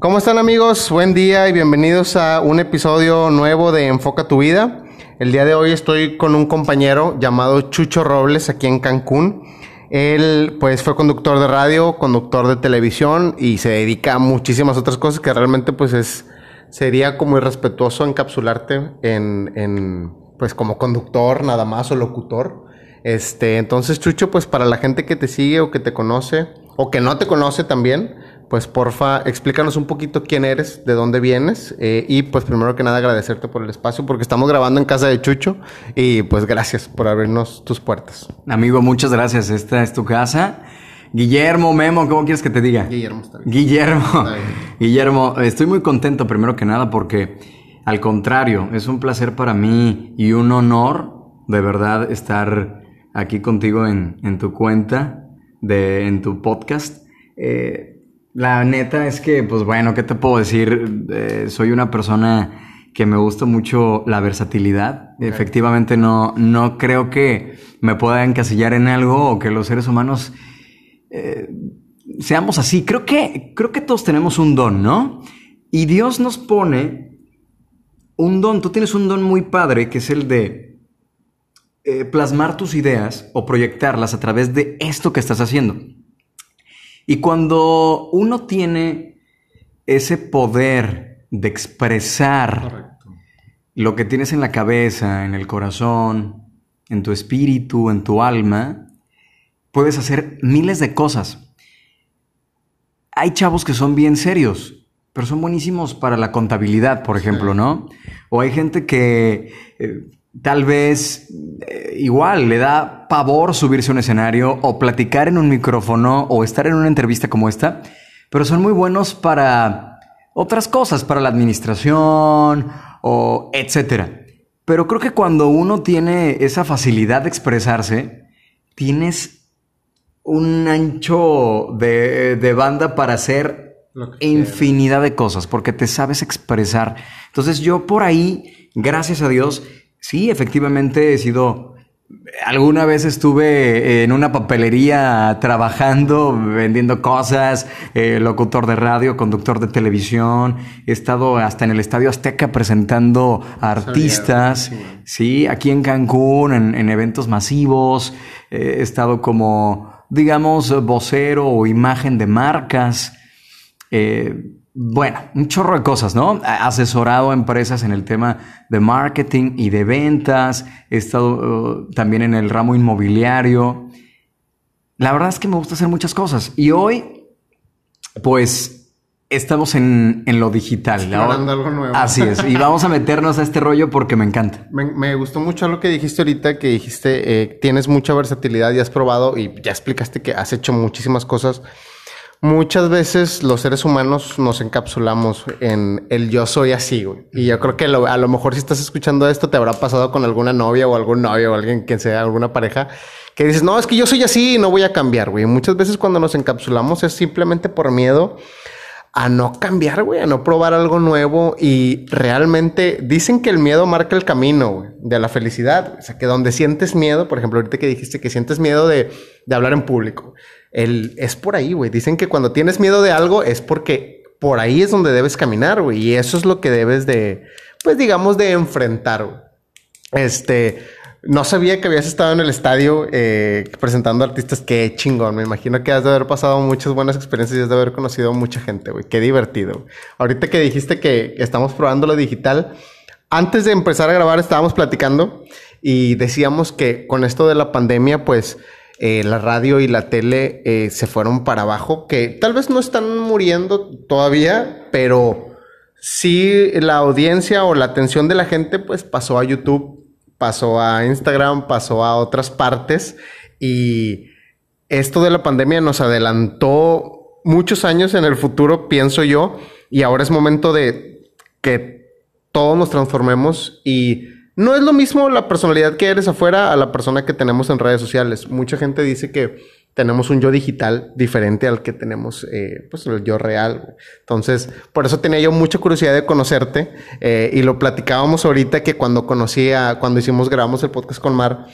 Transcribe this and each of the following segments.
¿Cómo están amigos? Buen día y bienvenidos a un episodio nuevo de Enfoca tu vida. El día de hoy estoy con un compañero llamado Chucho Robles aquí en Cancún. Él pues fue conductor de radio, conductor de televisión y se dedica a muchísimas otras cosas que realmente pues es sería como irrespetuoso encapsularte en, en pues como conductor nada más o locutor. Este, entonces Chucho pues para la gente que te sigue o que te conoce o que no te conoce también, pues porfa, explícanos un poquito quién eres, de dónde vienes eh, y pues primero que nada agradecerte por el espacio porque estamos grabando en casa de Chucho y pues gracias por abrirnos tus puertas. Amigo, muchas gracias. Esta es tu casa. Guillermo, Memo, ¿cómo quieres que te diga? Guillermo está bien. Guillermo. Está bien. Guillermo, estoy muy contento primero que nada porque al contrario, es un placer para mí y un honor de verdad estar aquí contigo en, en tu cuenta, de, en tu podcast. Eh, la neta es que, pues bueno, ¿qué te puedo decir? Eh, soy una persona que me gusta mucho la versatilidad. Efectivamente, no, no creo que me pueda encasillar en algo o que los seres humanos eh, seamos así. Creo que, creo que todos tenemos un don, ¿no? Y Dios nos pone un don. Tú tienes un don muy padre que es el de eh, plasmar tus ideas o proyectarlas a través de esto que estás haciendo. Y cuando uno tiene ese poder de expresar lo que tienes en la cabeza, en el corazón, en tu espíritu, en tu alma, puedes hacer miles de cosas. Hay chavos que son bien serios, pero son buenísimos para la contabilidad, por ejemplo, ¿no? O hay gente que eh, tal vez eh, igual le da pavor subirse a un escenario o platicar en un micrófono o estar en una entrevista como esta, pero son muy buenos para otras cosas, para la administración o etcétera. Pero creo que cuando uno tiene esa facilidad de expresarse, tienes un ancho de, de banda para hacer infinidad de cosas, porque te sabes expresar. Entonces yo por ahí, gracias a Dios, sí, efectivamente he sido... Alguna vez estuve en una papelería trabajando, vendiendo cosas, eh, locutor de radio, conductor de televisión, he estado hasta en el Estadio Azteca presentando a artistas, sí, aquí en Cancún, en, en eventos masivos, eh, he estado como, digamos, vocero o imagen de marcas. Eh, bueno, un chorro de cosas, ¿no? Asesorado a empresas en el tema de marketing y de ventas. He estado eh, también en el ramo inmobiliario. La verdad es que me gusta hacer muchas cosas. Y hoy, pues, estamos en, en lo digital. Explorando algo nuevo. Así es. Y vamos a meternos a este rollo porque me encanta. Me, me gustó mucho lo que dijiste ahorita, que dijiste, eh, tienes mucha versatilidad y has probado y ya explicaste que has hecho muchísimas cosas. Muchas veces los seres humanos nos encapsulamos en el yo soy así. Y yo creo que a lo mejor si estás escuchando esto te habrá pasado con alguna novia o algún novio o alguien que sea alguna pareja que dices, no, es que yo soy así y no voy a cambiar, güey. Muchas veces cuando nos encapsulamos es simplemente por miedo a no cambiar, güey, a no probar algo nuevo y realmente dicen que el miedo marca el camino, de la felicidad. O sea, que donde sientes miedo, por ejemplo, ahorita que dijiste que sientes miedo de, de hablar en público, es por ahí, güey. Dicen que cuando tienes miedo de algo es porque por ahí es donde debes caminar, güey, y eso es lo que debes de, pues digamos, de enfrentar. Este, no sabía que habías estado en el estadio eh, presentando artistas. Qué chingón. Me imagino que has de haber pasado muchas buenas experiencias y has de haber conocido mucha gente, güey. Qué divertido. güey. Ahorita que dijiste que estamos probando lo digital, antes de empezar a grabar estábamos platicando y decíamos que con esto de la pandemia, pues eh, la radio y la tele eh, se fueron para abajo, que tal vez no están muriendo todavía, pero sí la audiencia o la atención de la gente pues pasó a YouTube, pasó a Instagram, pasó a otras partes. Y esto de la pandemia nos adelantó muchos años en el futuro, pienso yo, y ahora es momento de que todos nos transformemos y no es lo mismo la personalidad que eres afuera a la persona que tenemos en redes sociales. Mucha gente dice que tenemos un yo digital diferente al que tenemos, eh, pues, el yo real. Entonces, por eso tenía yo mucha curiosidad de conocerte eh, y lo platicábamos ahorita que cuando conocí a, cuando hicimos, grabamos el podcast con Mar,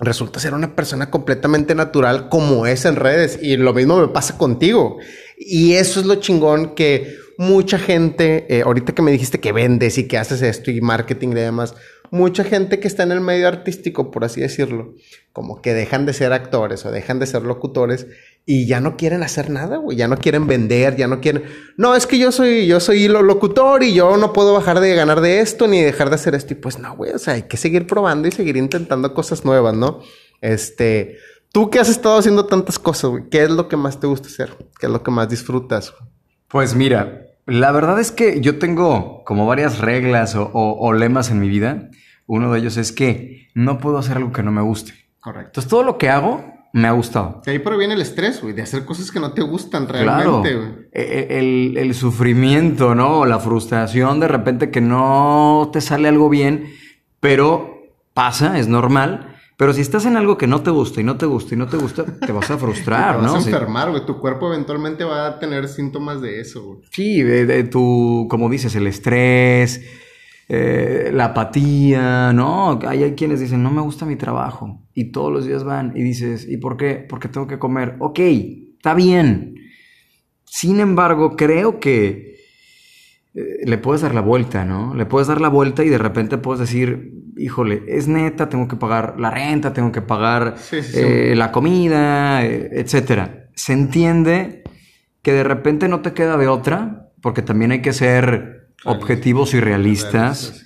resulta ser una persona completamente natural como es en redes y lo mismo me pasa contigo. Y eso es lo chingón que mucha gente, eh, ahorita que me dijiste que vendes y que haces esto y marketing y demás, mucha gente que está en el medio artístico, por así decirlo, como que dejan de ser actores o dejan de ser locutores y ya no quieren hacer nada, güey, ya no quieren vender, ya no quieren, no, es que yo soy yo soy lo locutor y yo no puedo bajar de ganar de esto ni dejar de hacer esto y pues no, güey, o sea, hay que seguir probando y seguir intentando cosas nuevas, ¿no? Este, tú que has estado haciendo tantas cosas, güey, ¿qué es lo que más te gusta hacer? ¿Qué es lo que más disfrutas? Pues mira, la verdad es que yo tengo como varias reglas o, lemas en mi vida. Uno de ellos es que no puedo hacer algo que no me guste. Correcto. Entonces todo lo que hago me ha gustado. De ahí proviene el estrés, güey, de hacer cosas que no te gustan realmente, claro. E, e, el, el, sufrimiento, ¿no? La frustración de repente que no te sale algo bien, pero pasa, es normal. Pero si estás en algo que no te gusta y no te gusta y no te gusta, te vas a frustrar, te vas a enfermar, güey. Tu cuerpo eventualmente va a tener síntomas de eso, güey. Sí, de, tu, como dices, el estrés, eh, la apatía, ¿no? Hay, hay, quienes dicen, no me gusta mi trabajo. Y todos los días van y dices, ¿y por qué? Porque tengo que comer. Ok, está bien. Sin embargo, creo que eh, le puedes dar la vuelta, ¿no? Le puedes dar la vuelta y de repente puedes decir, híjole, es neta, tengo que pagar la renta, tengo que pagar eh, la comida, eh, etcétera. Se entiende que de repente no te queda de otra, porque también hay que ser objetivos y realistas.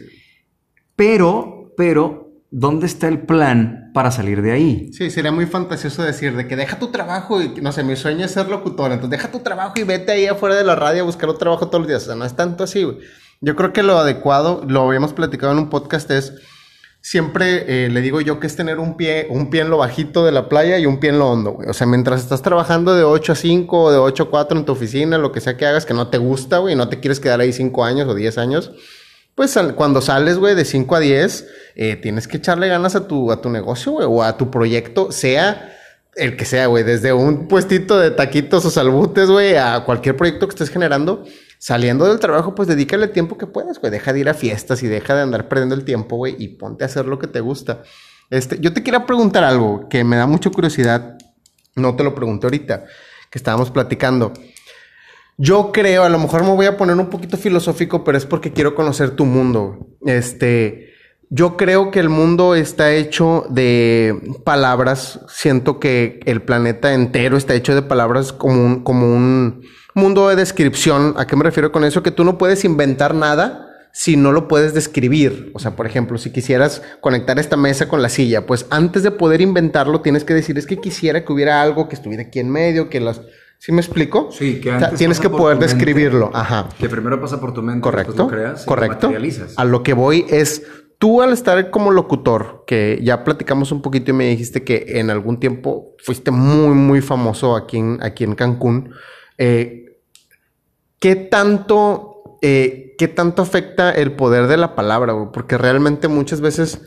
Pero, pero, ¿dónde está el plan para salir de ahí? Sí, sería muy fantasioso decir de que deja tu trabajo y, no sé, mi sueño es ser locutor, entonces deja tu trabajo y vete ahí afuera de la radio a buscar un trabajo todos los días. O sea, no es tanto así, Yo creo que lo adecuado, lo habíamos platicado en un podcast, es siempre eh, le digo yo que es tener un pie, un pie en lo bajito de la playa y un pie en lo hondo, güey. O sea, mientras estás trabajando de 8 a 5 o de 8 a 4 en tu oficina, lo que sea que hagas que no te gusta, güey, no te quieres quedar ahí 5 años o 10 años, pues cuando sales, güey, de 5 a 10, eh, tienes que echarle ganas a tu, a tu negocio, güey, o a tu proyecto, sea el que sea, güey, desde un puestito de taquitos o salbutes, güey, a cualquier proyecto que estés generando saliendo del trabajo, pues dedícale el tiempo que puedas, güey. Deja de ir a fiestas y deja de andar perdiendo el tiempo, güey, y ponte a hacer lo que te gusta. Este, yo te quiero preguntar algo que me da mucha curiosidad. No te lo pregunté ahorita, que estábamos platicando. Yo creo, a lo mejor me voy a poner un poquito filosófico, pero es porque quiero conocer tu mundo. Este, yo creo que el mundo está hecho de palabras. Siento que el planeta entero está hecho de palabras como un, como un, mundo de descripción. ¿A qué me refiero con eso? Que tú no puedes inventar nada si no lo puedes describir. O sea, por ejemplo, si quisieras conectar esta mesa con la silla, pues antes de poder inventarlo tienes que decir, es que quisiera que hubiera algo que estuviera aquí en medio, que las... ¿Sí me explico? Sí, que antes tienes que poder describirlo. Ajá. Que primero pasa por tu mente, correcto, lo creas, correcto. Lo materializas. A lo que voy es tú al estar como locutor, que ya platicamos un poquito y me dijiste que en algún tiempo fuiste muy muy famoso aquí en aquí en Cancún. Eh, ¿qué tanto, eh, ¿qué tanto afecta el poder de la palabra? Porque realmente muchas veces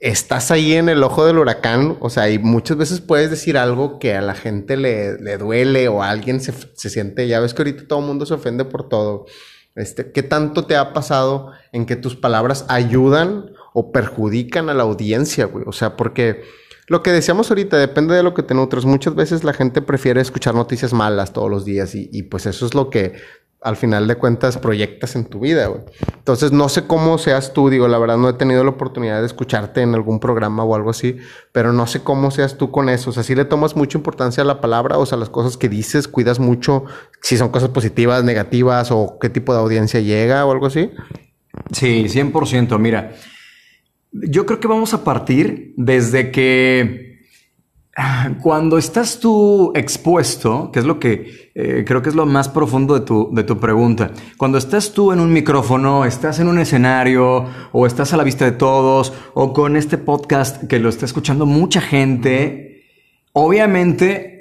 estás ahí en el ojo del huracán, o sea, y muchas veces puedes decir algo que a la gente le, duele o a alguien se, siente, ya ves que ahorita todo el mundo se ofende por todo. Este, ¿Qué tanto te ha pasado en que tus palabras ayudan o perjudican a la audiencia, güey? O sea, porque lo que decíamos ahorita depende de lo que te nutres. Muchas veces la gente prefiere escuchar noticias malas todos los días y, y pues eso es lo que al final de cuentas proyectas en tu vida, güey. Entonces, no sé cómo seas tú, digo, la verdad no he tenido la oportunidad de escucharte en algún programa o algo así, pero no sé cómo seas tú con eso. O sea, si le tomas mucha importancia a la palabra, o sea, las cosas que dices, cuidas mucho si son cosas positivas, negativas o qué tipo de audiencia llega o algo así. Sí, 100%. Mira, yo creo que vamos a partir desde que cuando estás tú expuesto, que es lo que eh, creo que es lo más profundo de tu, de tu pregunta, cuando estás tú en un micrófono, estás en un escenario o estás a la vista de todos o con este podcast que lo está escuchando mucha gente, obviamente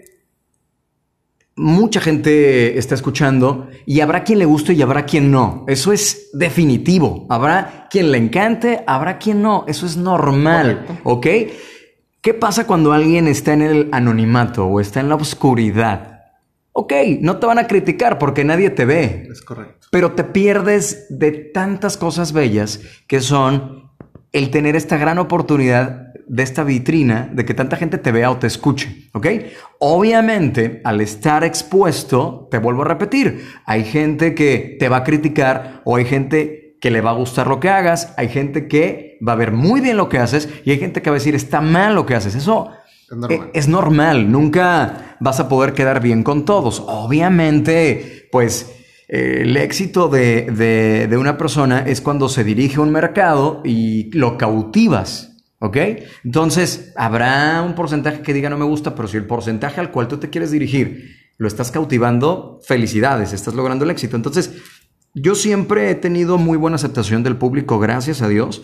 mucha gente está escuchando y habrá quien le guste y habrá quien no. Eso es definitivo. Habrá quien le encante, habrá quien no. Eso es normal. ¿Ok? ¿Qué pasa cuando alguien está en el anonimato o está en la oscuridad? Ok, no te van a criticar porque nadie te ve. Es correcto. Pero te pierdes de tantas cosas bellas que son el tener esta gran oportunidad de esta vitrina de que tanta gente te vea o te escuche, ¿ok? Obviamente, al estar expuesto, te vuelvo a repetir, hay gente que te va a criticar o hay gente que le va a gustar lo que hagas, hay gente que va a ver muy bien lo que haces y hay gente que va a decir está mal lo que haces. Eso es normal, es normal. nunca vas a poder quedar bien con todos. Obviamente, pues el éxito de, de, una persona es cuando se dirige a un mercado y lo cautivas. ¿Ok? Entonces, habrá un porcentaje que diga no me gusta, pero si el porcentaje al cual tú te quieres dirigir lo estás cautivando, felicidades, estás logrando el éxito. Entonces, yo siempre he tenido muy buena aceptación del público, gracias a Dios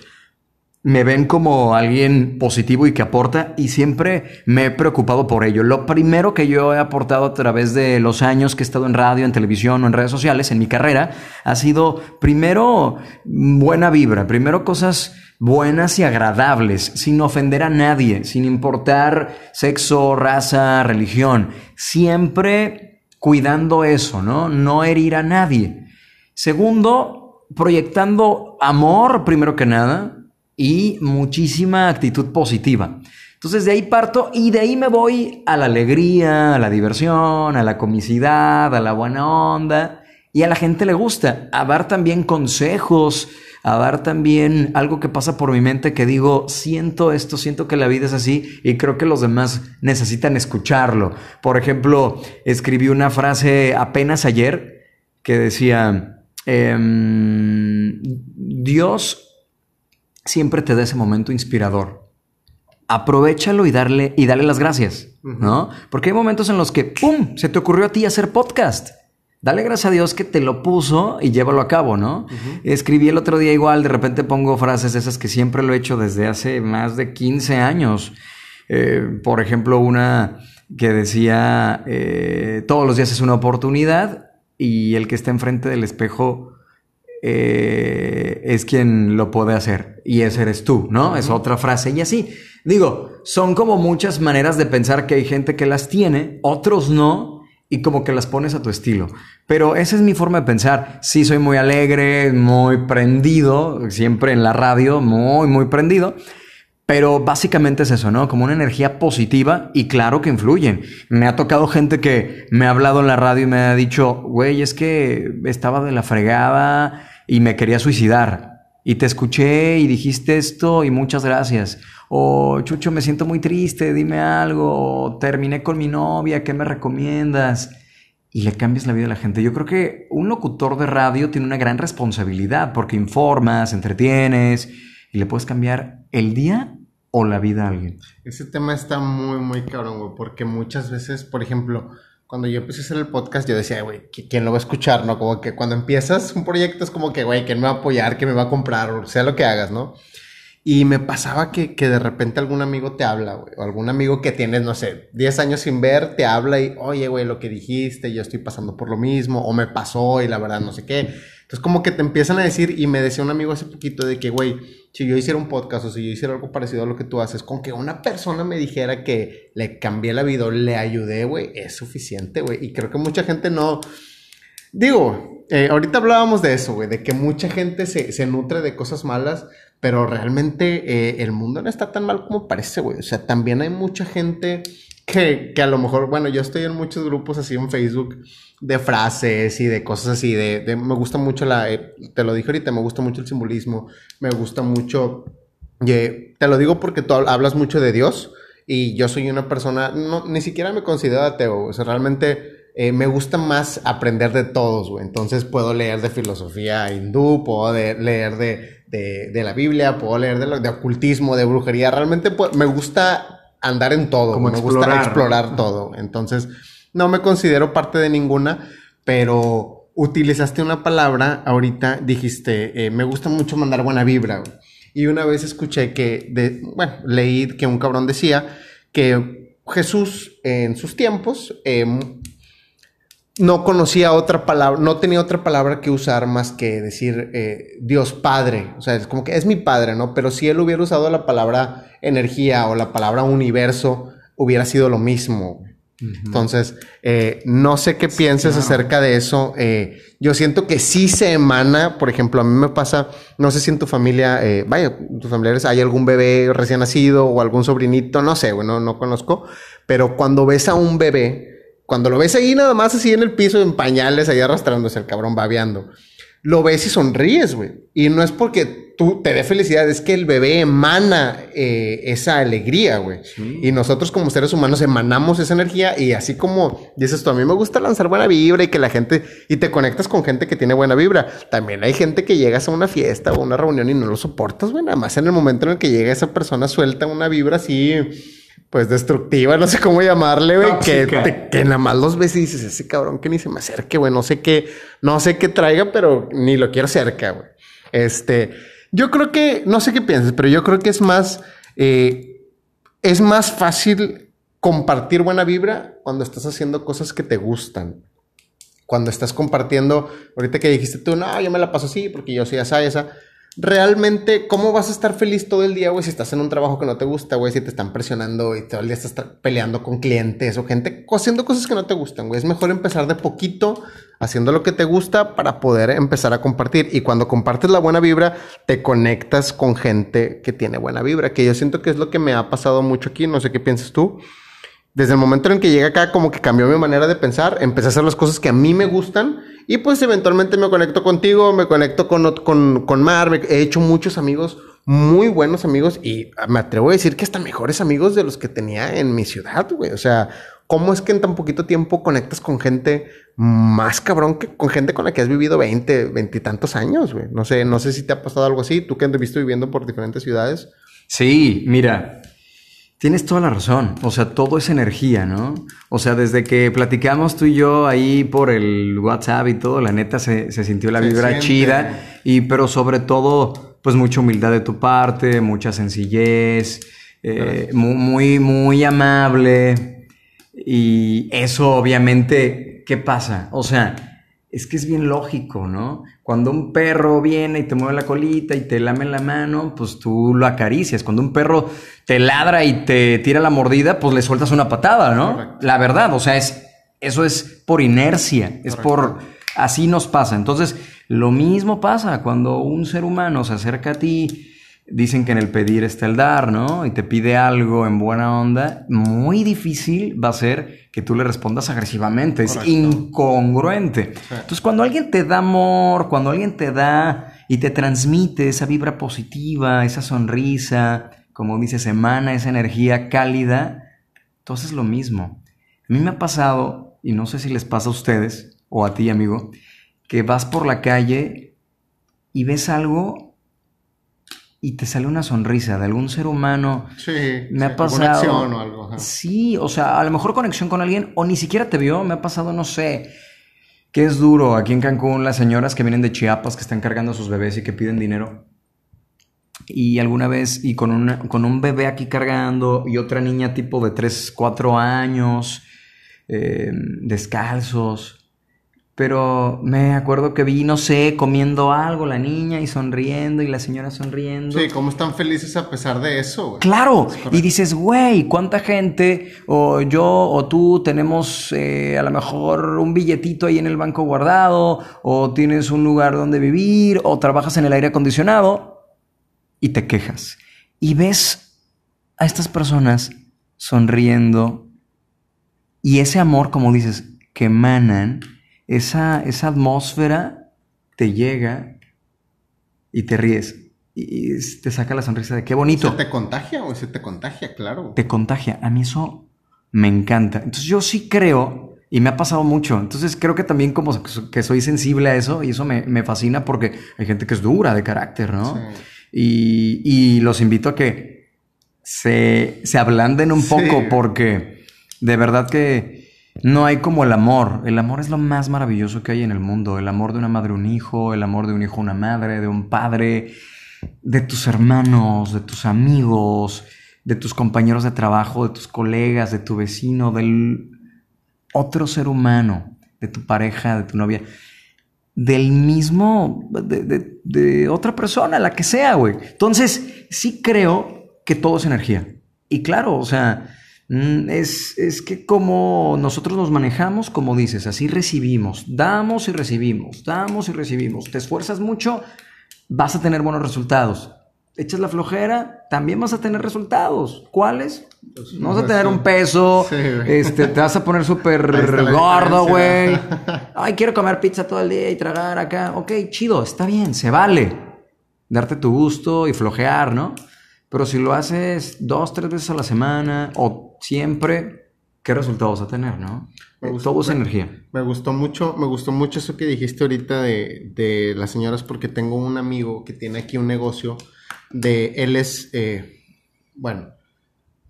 me ven como alguien positivo y que aporta y siempre me he preocupado por ello. Lo primero que yo he aportado a través de los años que he estado en radio, en televisión o en redes sociales, en mi carrera, ha sido primero buena vibra, primero cosas buenas y agradables, sin ofender a nadie, sin importar sexo, raza, religión, siempre cuidando eso, ¿no? No herir a nadie. Segundo, proyectando amor, primero que nada, y muchísima actitud positiva. Entonces de ahí parto y de ahí me voy a la alegría, a la diversión, a la comicidad, a la buena onda. Y a la gente le gusta a dar también consejos, a dar también algo que pasa por mi mente que digo, siento esto, siento que la vida es así y creo que los demás necesitan escucharlo. Por ejemplo, escribí una frase apenas ayer que decía, em, Dios siempre te da ese momento inspirador. Aprovechalo y darle, y dale las gracias, ¿no? Porque hay momentos en los que, ¡pum!, se te ocurrió a ti hacer podcast. Dale gracias a Dios que te lo puso y llévalo a cabo, ¿no? Escribí el otro día igual, de repente pongo frases esas que siempre lo he hecho desde hace más de 15 años. Eh, por ejemplo, una que decía, eh, todos los días es una oportunidad y el que está enfrente del espejo eh, es quien lo puede hacer y ese eres tú, ¿no? Es otra frase y así. Digo, son como muchas maneras de pensar que hay gente que las tiene, otros no, y como que las pones a tu estilo. Pero esa es mi forma de pensar. Sí, soy muy alegre, muy prendido, siempre en la radio, muy, muy prendido. Pero básicamente es eso, ¿no? Como una energía positiva y claro que influyen. Me ha tocado gente que me ha hablado en la radio y me ha dicho, güey, es que estaba de la fregada, y me quería suicidar. Y te escuché y dijiste esto y muchas gracias. O Chucho, me siento muy triste, dime algo. Terminé con mi novia, ¿qué me recomiendas? Y le cambias la vida a la gente. Yo creo que un locutor de radio tiene una gran responsabilidad porque informas, entretienes y le puedes cambiar el día o la vida a alguien. Ese tema está muy, muy cabrón, güey, porque muchas veces, por ejemplo, cuando yo empecé a hacer el podcast, yo decía, güey, ¿quién lo va a escuchar? ¿No? Como que cuando empiezas un proyecto es como que, güey, ¿quién me va a apoyar? ¿Quién me va a comprar? O sea lo que hagas, ¿no? Y me pasaba que, que de repente algún amigo te habla, güey, o algún amigo que tienes, no sé, 10 años sin ver, te habla y, oye, güey, lo que dijiste, yo estoy pasando por lo mismo, o me pasó y la verdad no sé qué. Entonces como que te empiezan a decir, y me decía un amigo hace poquito de que, güey, si yo hiciera un podcast o si yo hiciera algo parecido a lo que tú haces, con que una persona me dijera que le cambié la vida o le ayudé, güey, es suficiente, güey. Y creo que mucha gente no... Digo, eh, ahorita hablábamos de eso, güey, de que mucha gente se, se nutre de cosas malas, pero realmente eh, el mundo no está tan mal como parece, güey. O sea, también hay mucha gente que, que a lo mejor, bueno, yo estoy en muchos grupos así en Facebook de frases y de cosas así, de, me gusta mucho la, eh, te lo dije ahorita, me gusta mucho el simbolismo, me gusta mucho, te lo digo porque tú hablas mucho de Dios y yo soy una persona, no, ni siquiera me considero ateo, o sea, realmente eh, me gusta más aprender de todos, güey, entonces puedo leer de filosofía hindú, puedo leer de, de, la Biblia, puedo leer de, de ocultismo, de brujería, realmente me gusta andar en todo, me gusta explorar todo, entonces no me considero parte de ninguna, pero utilizaste una palabra ahorita, dijiste, eh, me gusta mucho mandar buena vibra. Y una vez escuché que, de, bueno, leí que un cabrón decía que Jesús en sus tiempos em, no conocía otra palabra, no tenía otra palabra que usar más que decir eh, Dios Padre. O sea, es como que es mi Padre, ¿no? Pero si él hubiera usado la palabra energía o la palabra universo, hubiera sido lo mismo. Entonces, eh, no sé qué pienses acerca de eso. Eh, yo siento que sí se emana, por ejemplo, a mí me pasa, no sé si en tu familia, vaya, tus familiares hay algún bebé recién nacido o algún sobrinito, no sé, bueno, no conozco, pero cuando ves a un bebé, cuando lo ves ahí nada más así en el piso, en pañales, ahí arrastrándose el cabrón babeando, lo ves y sonríes, güey. Y no es porque tú te dé felicidad, es que el bebé emana eh, esa alegría, güey. Y nosotros como seres humanos emanamos esa energía y así como dices tú, a mí me gusta lanzar buena vibra y que la gente, y te conectas con gente que tiene buena vibra. También hay gente que llegas a una fiesta o una reunión y no lo soportas, güey. Nada más en el momento en el que llega esa persona suelta una vibra así pues destructiva, no sé cómo llamarle, güey, que, que nada más los ves y dices, ese cabrón que ni se me acerque, güey, no sé qué, no sé qué traiga, pero ni lo quiero cerca, güey. Este, yo creo que, no sé qué piensas, pero yo creo que es más, eh, es más fácil compartir buena vibra cuando estás haciendo cosas que te gustan. Cuando estás compartiendo, ahorita que dijiste tú, no, yo me la paso así porque yo soy esa, esa realmente, ¿cómo vas a estar feliz todo el día, güey, si estás en un trabajo que no te gusta, güey, si te están presionando y todo el día estás peleando con clientes o gente haciendo cosas que no te gustan, güey? Es mejor empezar de poquito haciendo lo que te gusta para poder empezar a compartir. Y cuando compartes la buena vibra, te conectas con gente que tiene buena vibra, que yo siento que es lo que me ha pasado mucho aquí, no sé qué piensas tú. Desde el momento en que llegué acá, como que cambió mi manera de pensar, empecé a hacer las cosas que a mí me gustan y pues eventualmente me conecto contigo, me conecto con, con, con Mar, he hecho muchos amigos, muy buenos amigos y me atrevo a decir que hasta mejores amigos de los que tenía en mi ciudad, güey. O sea, ¿cómo es que en tan poquito tiempo conectas con gente más cabrón que con gente con la que has vivido 20, 20 y tantos años, güey? No sé, no sé si te ha pasado algo así, tú que visto viviendo por diferentes ciudades. Sí, mira, Tienes toda la razón. O sea, todo es energía, ¿no? O sea, desde que platicamos tú y yo ahí por el WhatsApp y todo, la neta se, sintió la vibra chida. Y, pero sobre todo, pues mucha humildad de tu parte, mucha sencillez, eh, muy, muy amable. Y eso, obviamente, ¿qué pasa? O sea, es que es bien lógico, ¿no? Cuando un perro viene y te mueve la colita y te lame la mano, pues tú lo acaricias. Cuando un perro te ladra y te tira la mordida, pues le sueltas una patada, ¿no? La verdad, o sea, es, eso es por inercia, es por... Así nos pasa. Entonces, lo mismo pasa cuando un ser humano se acerca a ti dicen que en el pedir está el dar, ¿no? Y te pide algo en buena onda, muy difícil va a ser que tú le respondas agresivamente, es incongruente. Entonces, cuando alguien te da amor, cuando alguien te da y te transmite esa vibra positiva, esa sonrisa, como dices, emana esa energía cálida, entonces es lo mismo. A mí me ha pasado, y no sé si les pasa a ustedes o a ti, amigo, que vas por la calle y ves algo y te sale una sonrisa de algún ser humano. Sí, me ha pasado. Conexión o algo. Sí, o sea, a lo mejor conexión con alguien o ni siquiera te vio. Me ha pasado, no sé, que es duro aquí en Cancún las señoras que vienen de Chiapas que están cargando a sus bebés y que piden dinero. Y alguna vez, y con, una, con un bebé aquí cargando y otra niña tipo de 3, 4 años, eh, descalzos. Pero me acuerdo que vi, no sé, comiendo algo la niña y sonriendo y la señora sonriendo. Sí, cómo están felices a pesar de eso. Claro, y dices, güey, ¿cuánta gente o yo o tú tenemos eh, a lo mejor un billetito ahí en el banco guardado o tienes un lugar donde vivir o trabajas en el aire acondicionado y te quejas y ves a estas personas sonriendo y ese amor, como dices, que emanan esa, esa atmósfera te llega y te ríes. Y te saca la sonrisa de qué bonito. ¿Se te contagia o se te contagia? Claro. Te contagia. A mí eso me encanta. Entonces yo sí creo, y me ha pasado mucho, entonces creo que también como que soy sensible a eso y eso me, fascina porque hay gente que es dura de carácter, ¿no? Y, y, los invito a que se, se ablanden un poco porque de verdad que no hay como el amor. El amor es lo más maravilloso que hay en el mundo. El amor de una madre a un hijo, el amor de un hijo a una madre, de un padre, de tus hermanos, de tus amigos, de tus compañeros de trabajo, de tus colegas, de tu vecino, del otro ser humano. de tu pareja, de tu novia, del mismo, de, de otra persona, la que sea, güey. Entonces, sí creo que todo es energía. Y claro, o sea, es, es, que como nosotros nos manejamos, como dices, así recibimos, damos y recibimos, damos y recibimos. Te esfuerzas mucho, vas a tener buenos resultados. Echas la flojera, también vas a tener resultados. ¿Cuáles? Pues, no vas a tener un peso, este, te vas a poner súper gordo, güey. Ay, quiero comer pizza todo el día y tragar acá. Ok, chido, está bien, se vale. Darte tu gusto y flojear, ¿no? Pero si lo haces dos, tres veces a la semana o siempre, ¿qué resultados a tener, no? Me gustó, Todo es energía. Me gustó mucho, me gustó mucho eso que dijiste ahorita de, de las señoras, porque tengo un amigo que tiene aquí un negocio de, él es, eh, bueno,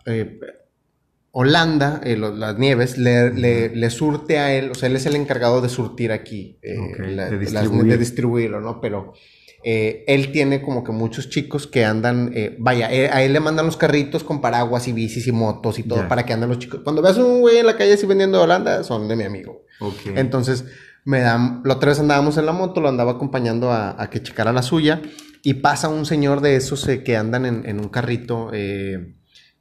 eh, Holanda, eh, las nieves, le, surte a él, o sea, él es el encargado de surtir aquí, de, distribuirlo, ¿no? Pero eh, él tiene como que muchos chicos que andan, eh, vaya, eh, a él le mandan los carritos con paraguas y bicis y motos y todo para que anden los chicos. Cuando veas un güey en la calle así vendiendo Holanda, son de mi amigo. Entonces, me dan, la otra vez andábamos en la moto, lo andaba acompañando a, que checara la suya y pasa un señor de esos que andan en, en un carrito. Eh,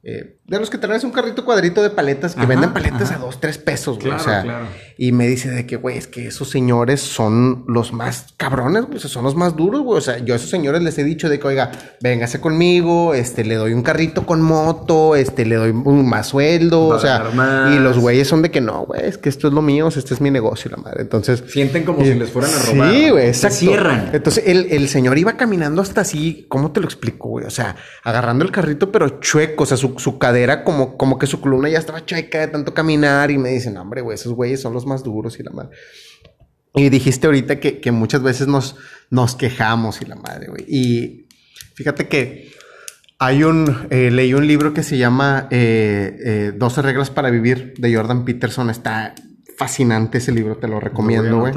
eh, de los que traes un carrito cuadrito de paletas que venden paletas a dos, tres pesos, güey. o sea, y me dice de que, güey, es que esos señores son los más cabrones, güey. son los más duros, güey. O sea, yo a esos señores les he dicho de que, oiga, véngase conmigo, este, le doy un carrito con moto, este, le doy un más sueldo, o sea, y los güeyes son de que no, güey, es que esto es lo mío, este es mi negocio, la madre. Entonces. Sienten como si les fueran a robar. Sí, güey, exacto. Se cierran. Entonces, el, el señor iba caminando hasta así, ¿cómo te lo explico, güey? O sea, agarrando el carrito, pero chueco, o sea, su, su cadera como, como que su columna ya estaba chueca de tanto caminar y me dicen, hombre, güey, esos güeyes son los más duros y la madre. Y dijiste ahorita que, que muchas veces nos, nos quejamos y la madre, güey. Y fíjate que hay un, eh, leí un libro que se llama eh, eh, 12 reglas para vivir de Jordan Peterson. Está fascinante ese libro, te lo recomiendo, güey.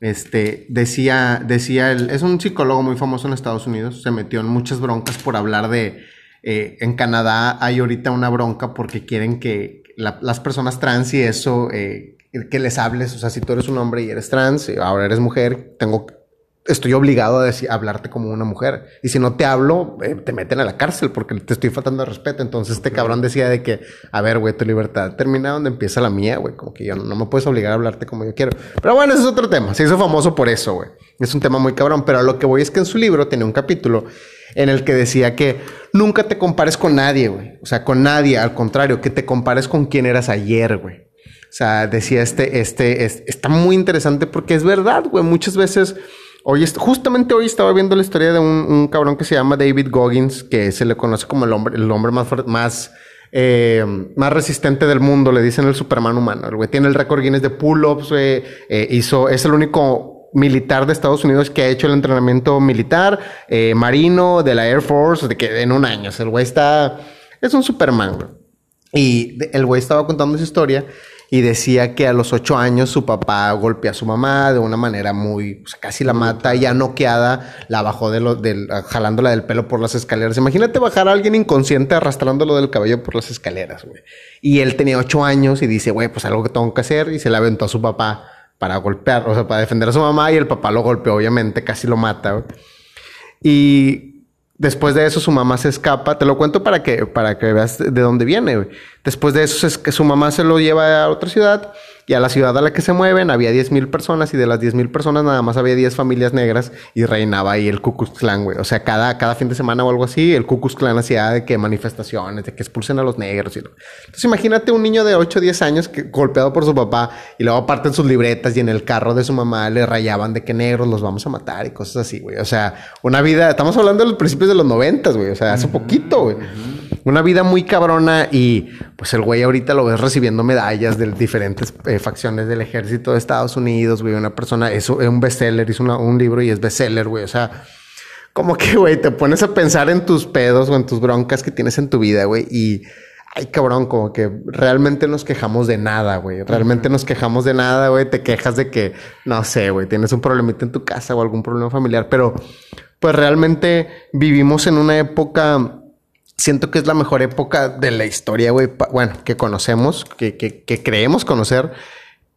Este, decía, decía, él, es un psicólogo muy famoso en Estados Unidos, se metió en muchas broncas por hablar de, eh, en Canadá hay ahorita una bronca porque quieren que las personas trans y eso, eh, que les hables, o sea, si tú eres un hombre y eres trans, y ahora eres mujer, tengo, estoy obligado a, decir, hablarte como una mujer. Y si no te hablo, eh, te meten a la cárcel porque te estoy faltando de respeto. Entonces este cabrón decía de que, a ver, güey, tu libertad termina donde empieza la mía, güey, como que yo no, me puedes obligar a hablarte como yo quiero. Pero bueno, ese es otro tema. Se hizo famoso por eso, güey. Es un tema muy cabrón, pero a lo que voy es que en su libro tiene un capítulo en el que decía que nunca te compares con nadie, güey. O sea, con nadie, al contrario, que te compares con quien eras ayer, güey. O sea, decía este, este, está muy interesante porque es verdad, güey. Muchas veces, hoy, justamente hoy estaba viendo la historia de un, cabrón que se llama David Goggins, que se le conoce como el hombre, el hombre más, más, eh, más resistente del mundo, le dicen el Superman humano. El güey tiene el récord Guinness de pull-ups. Eh, hizo, es el único militar de Estados Unidos que ha hecho el entrenamiento militar, eh, marino, de la Air Force, de que en un año. el güey está. Es un Superman, güey. Y el güey estaba contando su historia y decía que a los ocho años su papá golpea a su mamá de una manera muy, casi la mata, ya noqueada, la bajó de lo, del, jalándola del pelo por las escaleras. Imagínate bajar a alguien inconsciente arrastrándolo del cabello por las escaleras, güey. Y él tenía ocho años y dice, güey, pues algo que tengo que hacer y se le aventó a su papá para golpear, o sea, para defender a su mamá y el papá lo golpeó, obviamente, casi lo mata. Y después de eso su mamá se escapa, te lo cuento para que, para que veas de dónde viene. Después de eso es que su mamá se lo lleva a otra ciudad y a la ciudad a la que se mueven había 10.000 personas y de las 10.000 personas nada más había 10 familias negras y reinaba ahí el Ku Klux Klan, güey. O sea, cada, cada fin de semana o algo así, el Ku Klux Klan hacía de que manifestaciones, de que expulsen a los negros. Y... Entonces imagínate un niño de 8 o 10 años que, golpeado por su papá y luego aparte en sus libretas y en el carro de su mamá le rayaban de que negros los vamos a matar y cosas así, güey. O sea, una vida, estamos hablando de los principios de los 90, güey. O sea, hace poquito, güey. Una vida muy cabrona y pues el güey ahorita lo ves recibiendo medallas de diferentes eh, facciones del ejército de Estados Unidos, güey. Una persona, es un bestseller, hizo un libro y es bestseller, güey. O sea, como que, güey, te pones a pensar en tus pedos o en tus broncas que tienes en tu vida, güey. Y, ay, cabrón, como que realmente nos quejamos de nada, güey. Realmente nos quejamos de nada, güey. Te quejas de que, no sé, güey, tienes un problemita en tu casa o algún problema familiar, pero pues realmente vivimos en una época siento que es la mejor época de la historia, güey, bueno, que conocemos, que, que, que creemos conocer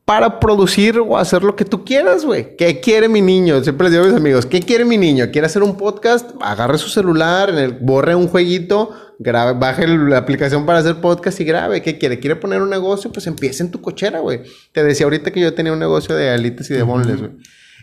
para producir o hacer lo que tú quieras, güey. ¿Qué quiere mi niño? Siempre les digo a mis amigos, ¿qué quiere mi niño? ¿Quiere hacer un podcast? Agarre su celular, en el, borre un jueguito, grabe, baje la aplicación para hacer podcast y grabe. ¿Qué quiere? ¿Quiere poner un negocio? Pues empiece en tu cochera, güey. Te decía ahorita que yo tenía un negocio de alitas y de bonles, güey.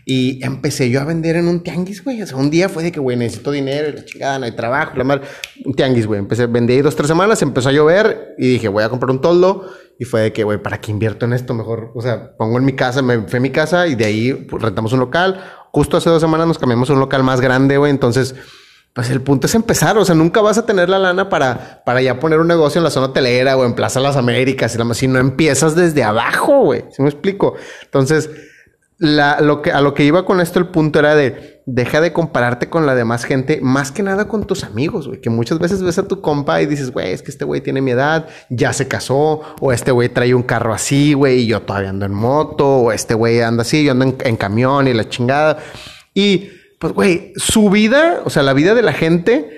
Y empecé yo a vender en un tianguis, güey. O sea, un día fue de que, güey, necesito dinero y la chingada, no hay trabajo, la madre. Un tianguis, güey. Empecé, vendí dos, tres semanas, empezó a llover y dije, voy a comprar un toldo. Y fue de que, güey, ¿para qué invierto en esto? Mejor, o sea, pongo en mi casa, me fui a mi casa y de ahí pues, rentamos un local. Justo hace dos semanas nos cambiamos a un local más grande, güey. Entonces, pues el punto es empezar. O sea, nunca vas a tener la lana para, para ya poner un negocio en la zona hotelera o en Plaza Las Américas y la más. Si no empiezas desde abajo, güey. ¿Sí me explico? Entonces, la, lo que, a lo que iba con esto, el punto era de deja de compararte con la demás gente, más que nada con tus amigos, güey. Que muchas veces ves a tu compa y dices, güey, es que este güey tiene mi edad, ya se casó, o este güey trae un carro así, güey, y yo todavía ando en moto, o este güey anda así, yo ando en, camión y la chingada. Y pues, güey, su vida, o sea, la vida de la gente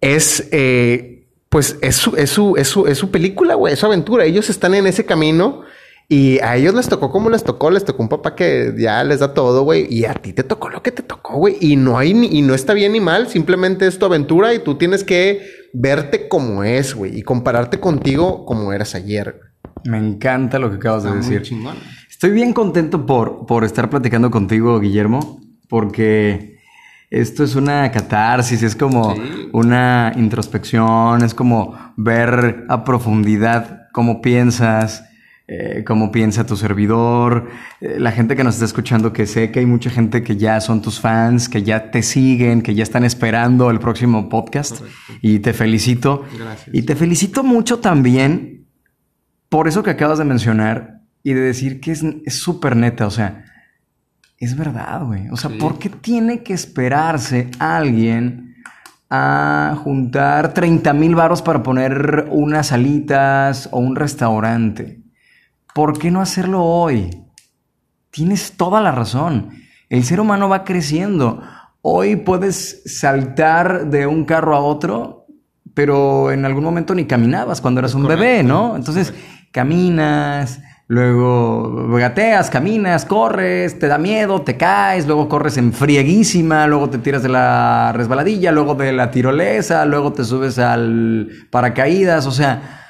es, eh, pues, es su, es su, es su, es su película, güey, es su aventura. Ellos están en ese camino y a ellos les tocó como les tocó, les tocó un papá que ya les da todo, güey. Y a ti te tocó lo que te tocó, güey. Y no hay ni, y no está bien ni mal, simplemente es tu aventura y tú tienes que verte como es, güey. Y compararte contigo como eras ayer. Me encanta lo que acabas de decir. Estoy bien contento por, por estar platicando contigo, Guillermo, porque esto es una catarsis, es como una introspección, es como ver a profundidad cómo piensas eh, cómo piensa tu servidor, eh, la gente que nos está escuchando, que sé que hay mucha gente que ya son tus fans, que ya te siguen, que ya están esperando el próximo podcast. Y te felicito. Gracias. Y te felicito mucho también por eso que acabas de mencionar y de decir que es súper neta, o sea, es verdad, güey. O sea, ¿por qué tiene que esperarse alguien a juntar 30 mil baros para poner unas alitas o un restaurante? ¿Por qué no hacerlo hoy? Tienes toda la razón. El ser humano va creciendo. Hoy puedes saltar de un carro a otro, pero en algún momento ni caminabas cuando eras un bebé, ¿no? Entonces, caminas, luego gateas, caminas, corres, te da miedo, te caes, luego corres en frieguísima, luego te tiras de la resbaladilla, luego de la tirolesa, luego te subes al paracaídas, o sea,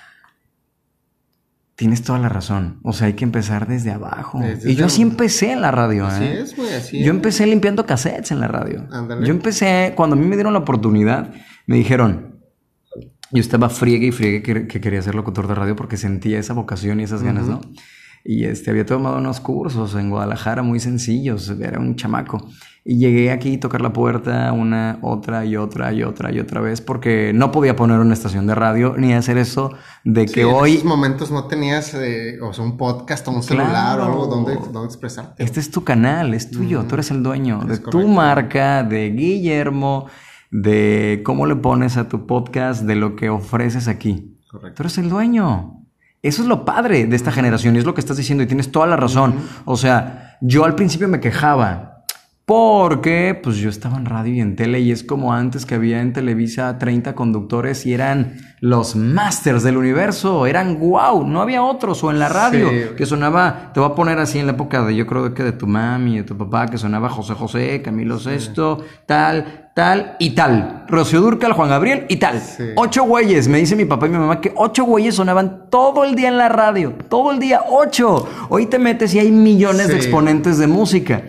Tienes toda la razón. O sea, hay que empezar desde abajo. y yo así empecé en la radio. Así ¿eh? es, güey, así Yo empecé limpiando cassettes en la radio. Yo empecé, cuando a mí me dieron la oportunidad, me dijeron, yo estaba friegue y friegue que, quería ser locutor de radio porque sentía esa vocación y esas ganas, ¿no? Y este, había tomado unos cursos en Guadalajara muy sencillos, era un chamaco. Y llegué aquí a tocar la puerta una, otra y otra y otra y otra vez porque no podía poner una estación de radio ni hacer eso de que hoy... En esos momentos no tenías eh, o sea, un podcast o un celular o algo donde, donde, expresarte. Este es tu canal, es tuyo, tú eres el dueño de tu marca, de Guillermo, de cómo le pones a tu podcast, de lo que ofreces aquí. Correcto. Tú eres el dueño. Eso es lo padre de esta generación y es lo que estás diciendo y tienes toda la razón. O sea, yo al principio me quejaba porque pues yo estaba en radio y en tele y es como antes que había en Televisa 30 conductores y eran los masters del universo, eran wow, no había otros o en la radio que sonaba, te voy a poner así en la época de yo creo que de tu mami, de tu papá, que sonaba José José, Camilo Sesto, tal, tal y tal. Rocío Durcal, Juan Gabriel y tal. Ocho güeyes, me dice mi papá y mi mamá que ocho güeyes sonaban todo el día en la radio, todo el día, ocho. Hoy te metes y hay millones de exponentes de música.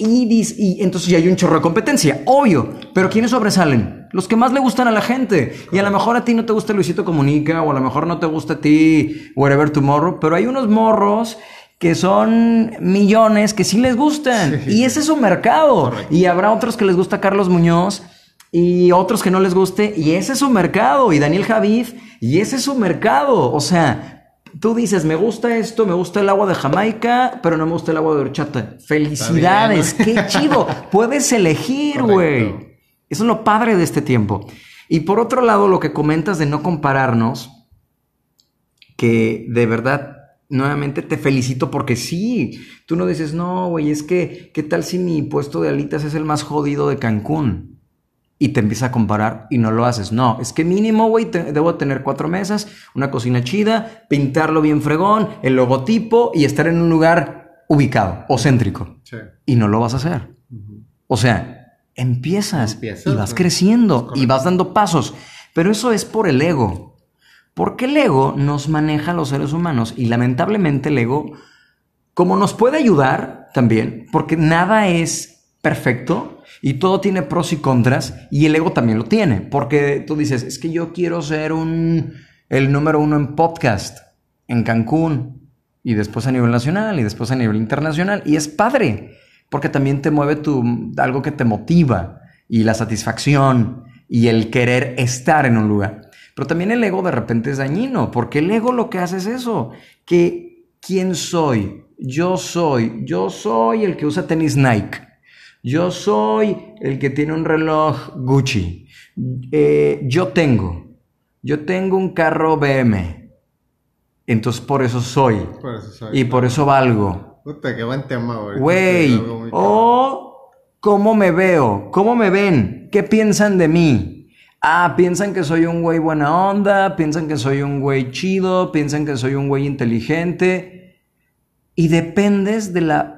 Y, y, entonces ya hay un chorro de competencia, obvio. Pero ¿quiénes sobresalen? Los que más le gustan a la gente. Y a lo mejor a ti no te gusta Luisito Comunica, o a lo mejor no te gusta a ti Wherever Tomorrow, pero hay unos morros que son millones que sí les gustan. Y ese es su mercado. Y habrá otros que les gusta Carlos Muñoz y otros que no les guste. Y ese es su mercado. Y Daniel Javid, y ese es su mercado. O sea, Tú dices, me gusta esto, me gusta el agua de Jamaica, pero no me gusta el agua de horchata. Felicidades, qué chido. Puedes elegir, güey. Eso es lo padre de este tiempo. Y por otro lado, lo que comentas de no compararnos, que de verdad, nuevamente te felicito porque sí, tú no dices, no, güey, es que, ¿qué tal si mi puesto de alitas es el más jodido de Cancún? Y te empieza a comparar y no lo haces. No, es que mínimo, güey, debo tener cuatro mesas, una cocina chida, pintarlo bien fregón, el logotipo y estar en un lugar ubicado o céntrico. Y no lo vas a hacer. O sea, empiezas, y vas creciendo y vas dando pasos. Pero eso es por el ego. Porque el ego nos maneja a los seres humanos y lamentablemente el ego, como nos puede ayudar también, porque nada es perfecto, y todo tiene pros y contras y el ego también lo tiene, porque tú dices, es que yo quiero ser un, el número uno en podcast en Cancún y después a nivel nacional y después a nivel internacional y es padre, porque también te mueve tu, algo que te motiva y la satisfacción y el querer estar en un lugar. Pero también el ego de repente es dañino, porque el ego lo que hace es eso, que quién soy, yo soy, yo soy el que usa tenis Nike. Yo soy el que tiene un reloj Gucci. Eh, yo tengo. Yo tengo un carro BM. Entonces por eso soy. Y por eso valgo. Puta, qué buen tema, güey. Güey. O cómo me veo. ¿Cómo me ven? ¿Qué piensan de mí? Ah, piensan que soy un güey buena onda, piensan que soy un güey chido, piensan que soy un güey inteligente. Y dependes de la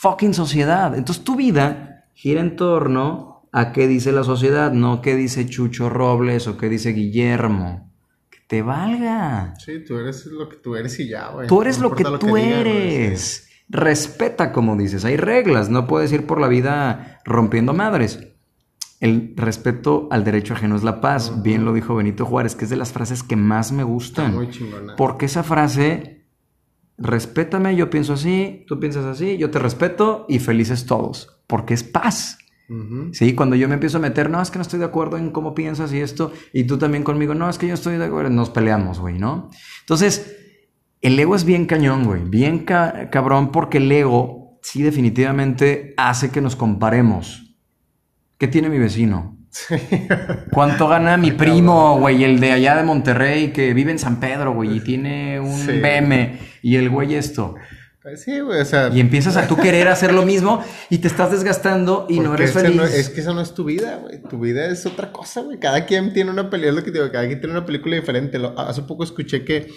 fucking sociedad. Entonces tu vida gira en torno a qué dice la sociedad, no qué dice Chucho Robles o qué dice Guillermo. Que te valga. Sí, tú eres lo que tú eres y ya, güey. Tú eres lo que tú eres. Respeta, como dices. Hay reglas. No puedes ir por la vida rompiendo madres. El respeto al derecho ajeno es la paz. Bien lo dijo Benito Juárez, que es de las frases que más me gustan. Muy chingona. Porque esa frase respétame, yo pienso así, tú piensas así, yo te respeto y felices todos, porque es paz. Sí, cuando yo me empiezo a meter, no, es que no estoy de acuerdo en cómo piensas y esto, y tú también conmigo, no, es que yo estoy de acuerdo, nos peleamos, güey, ¿no? Entonces, el ego es bien cañón, güey, bien cabrón, porque el ego sí definitivamente hace que nos comparemos. ¿Qué tiene mi vecino? ¿Cuánto gana mi primo, güey? El de allá de Monterrey que vive en San Pedro, güey, y tiene un BM y el güey esto. Pues sí, güey, o sea. Y empiezas a tú querer hacer lo mismo y te estás desgastando y no eres feliz. es que eso no es tu vida, güey. Tu vida es otra cosa, güey. Cada quien tiene una película, es lo que digo, cada quien tiene una película diferente. hace poco escuché que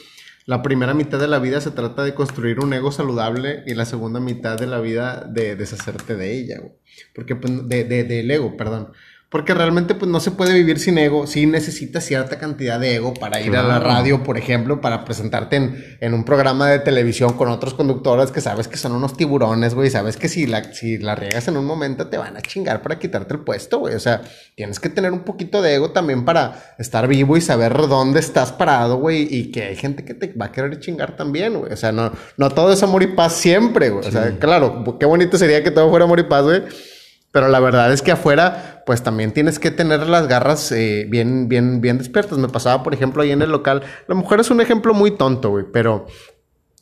la primera mitad de la vida se trata de construir un ego saludable y la segunda mitad de la vida de deshacerte de ella, güey. Porque, pues, de, de, del ego, perdón. Porque realmente pues no se puede vivir sin ego. Sí necesitas cierta cantidad de ego para ir a la radio, por ejemplo, para presentarte en, un programa de televisión con otros conductores que sabes que son unos tiburones, güey. Sabes que si la, si la riegas en un momento te van a chingar para quitarte el puesto, güey. O sea, tienes que tener un poquito de ego también para estar vivo y saber dónde estás parado, güey. Y que hay gente que te va a querer chingar también, güey. O sea, no, no todo es amor y paz siempre, güey. O sea, claro, qué bonito sería que todo fuera amor y paz, güey. Pero la verdad es que afuera, pues también tienes que tener las garras eh, bien, bien, bien despiertas. Me pasaba, por ejemplo, ahí en el local. La mujer es un ejemplo muy tonto, güey, pero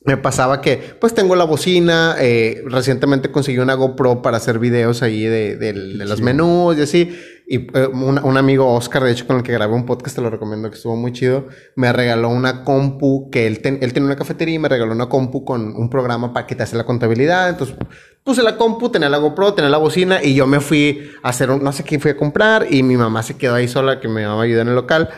me pasaba que, pues tengo la bocina, eh, recientemente conseguí una GoPro para hacer videos ahí de, de, los menús y así. Y eh, un, amigo, Oscar, de hecho, con el que grabé un podcast, te lo recomiendo, que estuvo muy chido, me regaló una compu, que él, él tiene una cafetería y me regaló una compu con un programa para que te hace la contabilidad. Entonces puse la compu, tenía la GoPro, tenía la bocina y yo me fui a hacer un, no sé qué fui a comprar y mi mamá se quedó ahí sola, que me iba a ayudar en el local.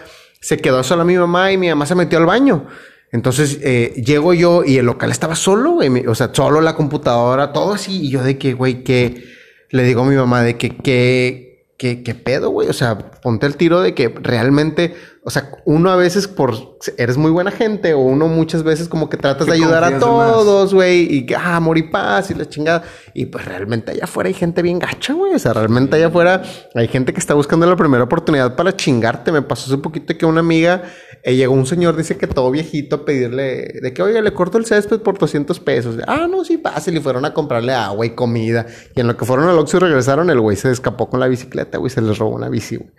Se quedó sola mi mamá y mi mamá se metió al baño. Entonces eh, llego yo y el local estaba solo, güey. O sea, solo la computadora, todo así. Y yo de que, güey, que le digo a mi mamá de que, que, ¿qué, pedo, güey? O sea, ponte el tiro de que realmente, o sea, uno a veces por eres muy buena gente o uno muchas veces como que tratas de ayudar a todos, güey, y que, ah, amor y paz y la chingada. Y pues realmente allá afuera hay gente bien gacha, güey. O sea, realmente allá afuera hay gente que está buscando la primera oportunidad para chingarte. Me pasó hace poquito que una amiga eh, llegó un señor, dice que todo viejito a pedirle de que, oye, le corto el césped por 200 pesos. Ah, no, sí, pase. Y fueron a comprarle agua y comida. Y en lo que fueron al Oxxo y regresaron, el güey se escapó con la bicicleta, güey, se les robó una bici, güey.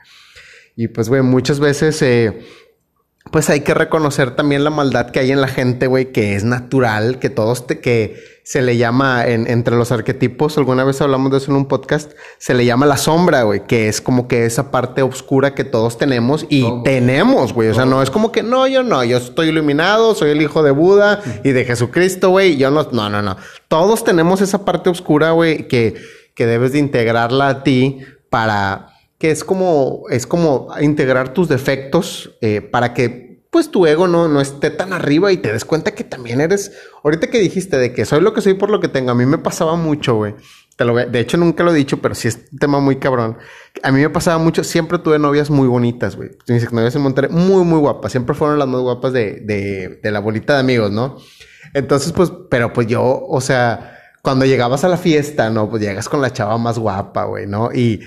Y pues, güey, muchas veces, eh, pues hay que reconocer también la maldad que hay en la gente, güey, que es natural, que todos te, que se le llama en, entre los arquetipos, alguna vez hablamos de eso en un podcast, se le llama la sombra, güey, que es como que esa parte oscura que todos tenemos y tenemos, güey. O sea, no es como que no, yo no, yo estoy iluminado, soy el hijo de Buda y de Jesucristo, güey. Yo no, no, no, no. Todos tenemos esa parte oscura, güey, que, que debes de integrarla a ti para que es como, es como integrar tus defectos eh, para que pues tu ego no, no esté tan arriba y te des cuenta que también eres, ahorita que dijiste de que soy lo que soy por lo que tengo, a mí me pasaba mucho, güey. Te lo, de hecho, nunca lo he dicho, pero sí es un tema muy cabrón. A mí me pasaba mucho, siempre tuve novias muy bonitas, güey. Mis novias en Monterrey, muy, muy guapas. Siempre fueron las más guapas de, de, de la bolita de amigos, ¿no? Entonces, pues, pero pues yo, o sea, cuando llegabas a la fiesta, ¿no? Pues llegas con la chava más guapa, güey, ¿no? Y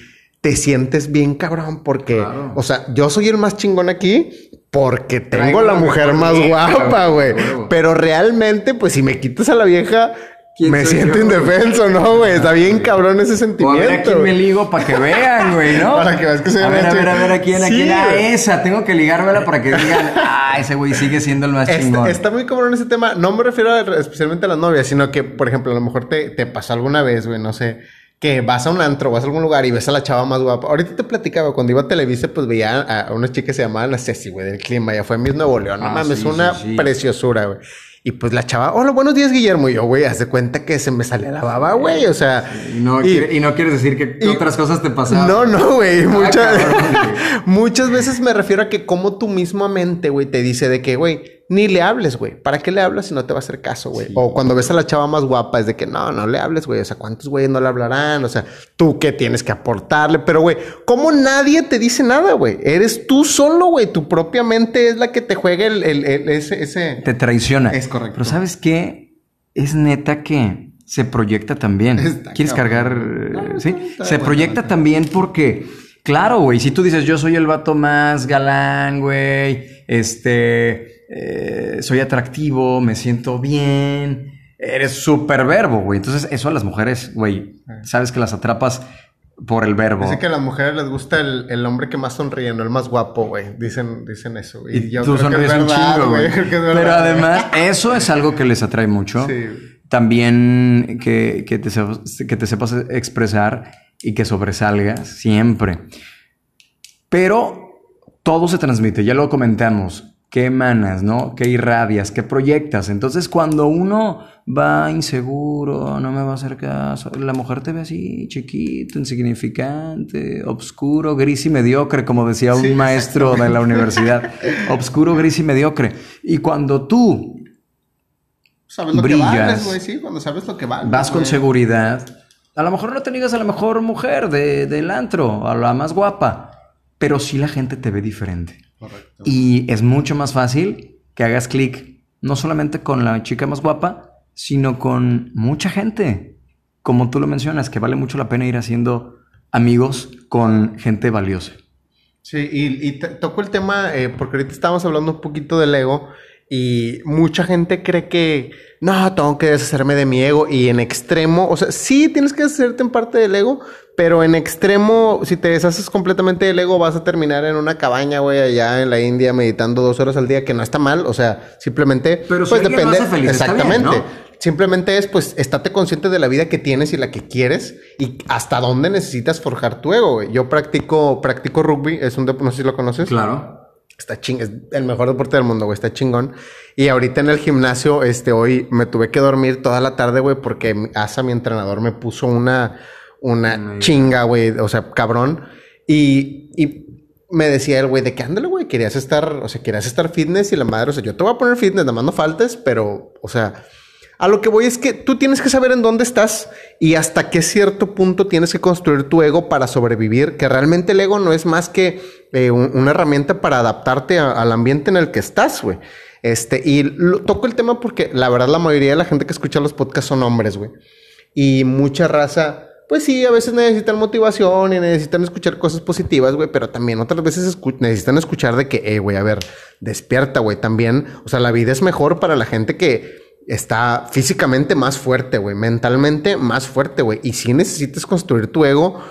te sientes bien cabrón porque, o sea, yo soy el más chingón aquí porque tengo la mujer más guapa, güey. Pero realmente, pues si me quitas a la vieja, me siento indefenso, ¿no, güey? Está bien cabrón ese sentimiento. a ver a quién me ligo para que vean, güey, ¿no? para que veas que se A ver, a ver, a ver, a quién, a quién. Ah, esa, tengo que ligármela para que digan, ah, ese güey sigue siendo el más chingón. Está muy cabrón ese tema. No me refiero especialmente a las novias, sino que, por ejemplo, a lo mejor te, te pasó alguna vez, güey, no sé que vas a un antro, vas a algún lugar y ves a la chava más guapa. Ahorita te platicaba, cuando iba a Televisa, pues veía a, unas chicas que se llamaban la Ceci, güey, del clima. Ya fue en Miss Nuevo León. No ah, mames, una preciosura, güey. Y pues la chava, hola, buenos días, Guillermo. Y yo, güey, haz de cuenta que se me sale la baba, güey. O sea. Y no, y, no quieres decir que otras cosas te pasaban. No, no, güey. Ah, muchas, muchas veces me refiero a que como tu misma mente, güey, te dice de que, güey, ni le hables, güey. ¿Para qué le hablas si no te va a hacer caso, güey? O cuando ves a la chava más guapa, es de que no, no le hables, güey. O sea, ¿cuántos güeyes no le hablarán? O sea, tú qué tienes que aportarle. Pero, güey, ¿cómo nadie te dice nada, güey? Eres tú solo, güey. Tu propia mente es la que te juega el, ese, ese. Te traiciona. Es correcto. Pero ¿sabes qué? Es neta que se proyecta también. ¿Quieres cargar? sí. se proyecta también porque, claro, güey, si tú dices yo soy el vato más galán, güey, este eh, soy atractivo, me siento bien, eres súper verbo, güey. Entonces, eso a las mujeres, güey, sabes que las atrapas por el verbo. Dice que a las mujeres les gusta el, hombre que más sonríe, no el más guapo, güey. Dicen, dicen eso. Y, yo tú sonríes un chingo, güey. Pero además, eso es algo que les atrae mucho. Sí. También que, que, te, que te sepas expresar y que sobresalgas siempre. Pero todo se transmite, ya lo comentamos qué emanas, ¿no? ¿Qué irradias? ¿Qué proyectas? Entonces, cuando uno va inseguro, no me va a hacer caso, la mujer te ve así, chiquito, insignificante, obscuro, gris y mediocre, como decía un maestro de la universidad. obscuro, gris y mediocre. Y cuando tú sabes lo brillas, que sí, cuando sabes lo que vales, vas con seguridad. A lo mejor no te digas a la mejor mujer de, del antro, a la más guapa, pero sí la gente te ve diferente. Y es mucho más fácil que hagas clic no solamente con la chica más guapa, sino con mucha gente. Como tú lo mencionas, que vale mucho la pena ir haciendo amigos con gente valiosa. Sí, y, y toco el tema, eh, porque ahorita estamos hablando un poquito del ego y mucha gente cree que no, tengo que deshacerme de mi ego y en extremo, o sea, sí tienes que deshacerte en parte del ego, pero en extremo, si te deshaces completamente del ego, vas a terminar en una cabaña, güey, allá en la India meditando dos horas al día, que no está mal, o sea, simplemente, pero pues depende, exactamente. Simplemente es, pues, estate consciente de la vida que tienes y la que quieres y hasta dónde necesitas forjar tu ego, güey. Yo practico, practico rugby, es un deporte, no sé si lo conoces. Claro. Está ching, es el mejor deporte del mundo, güey, está chingón. Y ahorita en el gimnasio, este, hoy me tuve que dormir toda la tarde, güey, porque Asa, mi entrenador, me puso una, una chinga, güey, o sea, cabrón. Y, y me decía el güey de que ándale, güey, querías estar, o sea, querías estar fitness y la madre, o sea, yo te voy a poner fitness, nada más no faltes, pero, o sea, a lo que voy es que tú tienes que saber en dónde estás y hasta qué cierto punto tienes que construir tu ego para sobrevivir, que realmente el ego no es más que eh, una herramienta para adaptarte al ambiente en el que estás, güey. Este, y toco el tema porque la verdad la mayoría de la gente que escucha los podcasts son hombres, güey. Y mucha raza, pues sí, a veces necesitan motivación y necesitan escuchar cosas positivas, güey, pero también otras veces necesitan escuchar de que, eh, güey, a ver, despierta, güey, también, o sea, la vida es mejor para la gente que está físicamente más fuerte, güey, mentalmente más fuerte, güey. Y si necesitas construir tu ego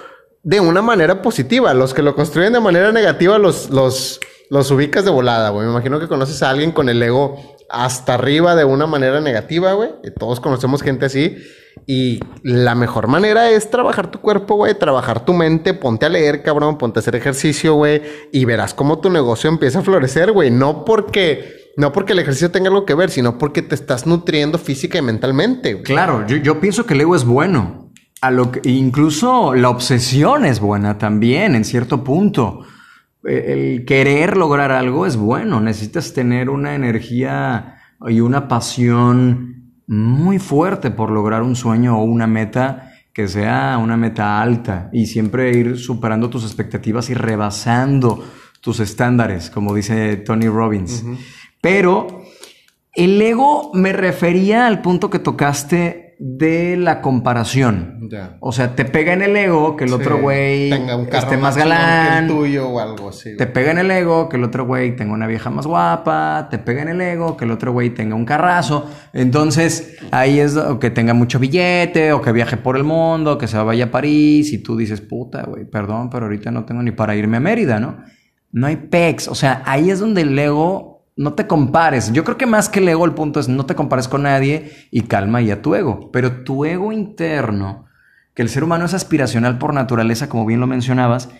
de una manera positiva. Los que lo construyen de manera negativa los, los, los ubicas de volada, güey. Me imagino que conoces a alguien con el ego hasta arriba de una manera negativa, güey. Todos conocemos gente así. Y la mejor manera es trabajar tu cuerpo, güey, trabajar tu mente, ponte a leer, cabrón, ponte a hacer ejercicio, güey, y verás cómo tu negocio empieza a florecer, güey. No porque no porque el ejercicio tenga algo que ver, sino porque te estás nutriendo física y mentalmente. Claro, yo, pienso que el ego es bueno. a lo que incluso la obsesión es buena también en cierto punto. E, el querer lograr algo es bueno, necesitas tener una energía y una pasión muy fuerte por lograr un sueño o una meta que sea una meta alta y siempre ir superando tus expectativas y rebasando tus estándares, como dice Tony Robbins. Pero el ego me refería al punto que tocaste de la comparación. O sea, te pega en el ego que el otro güey esté más galán. tuyo o algo así. Te pega en el ego que el otro güey tenga una vieja más guapa. Te pega en el ego que el otro güey tenga un carrazo. Entonces, ahí es o que tenga mucho billete o que viaje por el mundo, que se vaya a París y tú dices, puta, güey, perdón, pero ahorita no tengo ni para irme a Mérida, ¿no? No hay pex. O sea, ahí es donde el ego no te compares. Yo creo que más que el ego, el punto es no te compares con nadie y calma ya tu ego. Pero tu ego interno, que el ser humano es aspiracional por naturaleza, como bien lo mencionabas,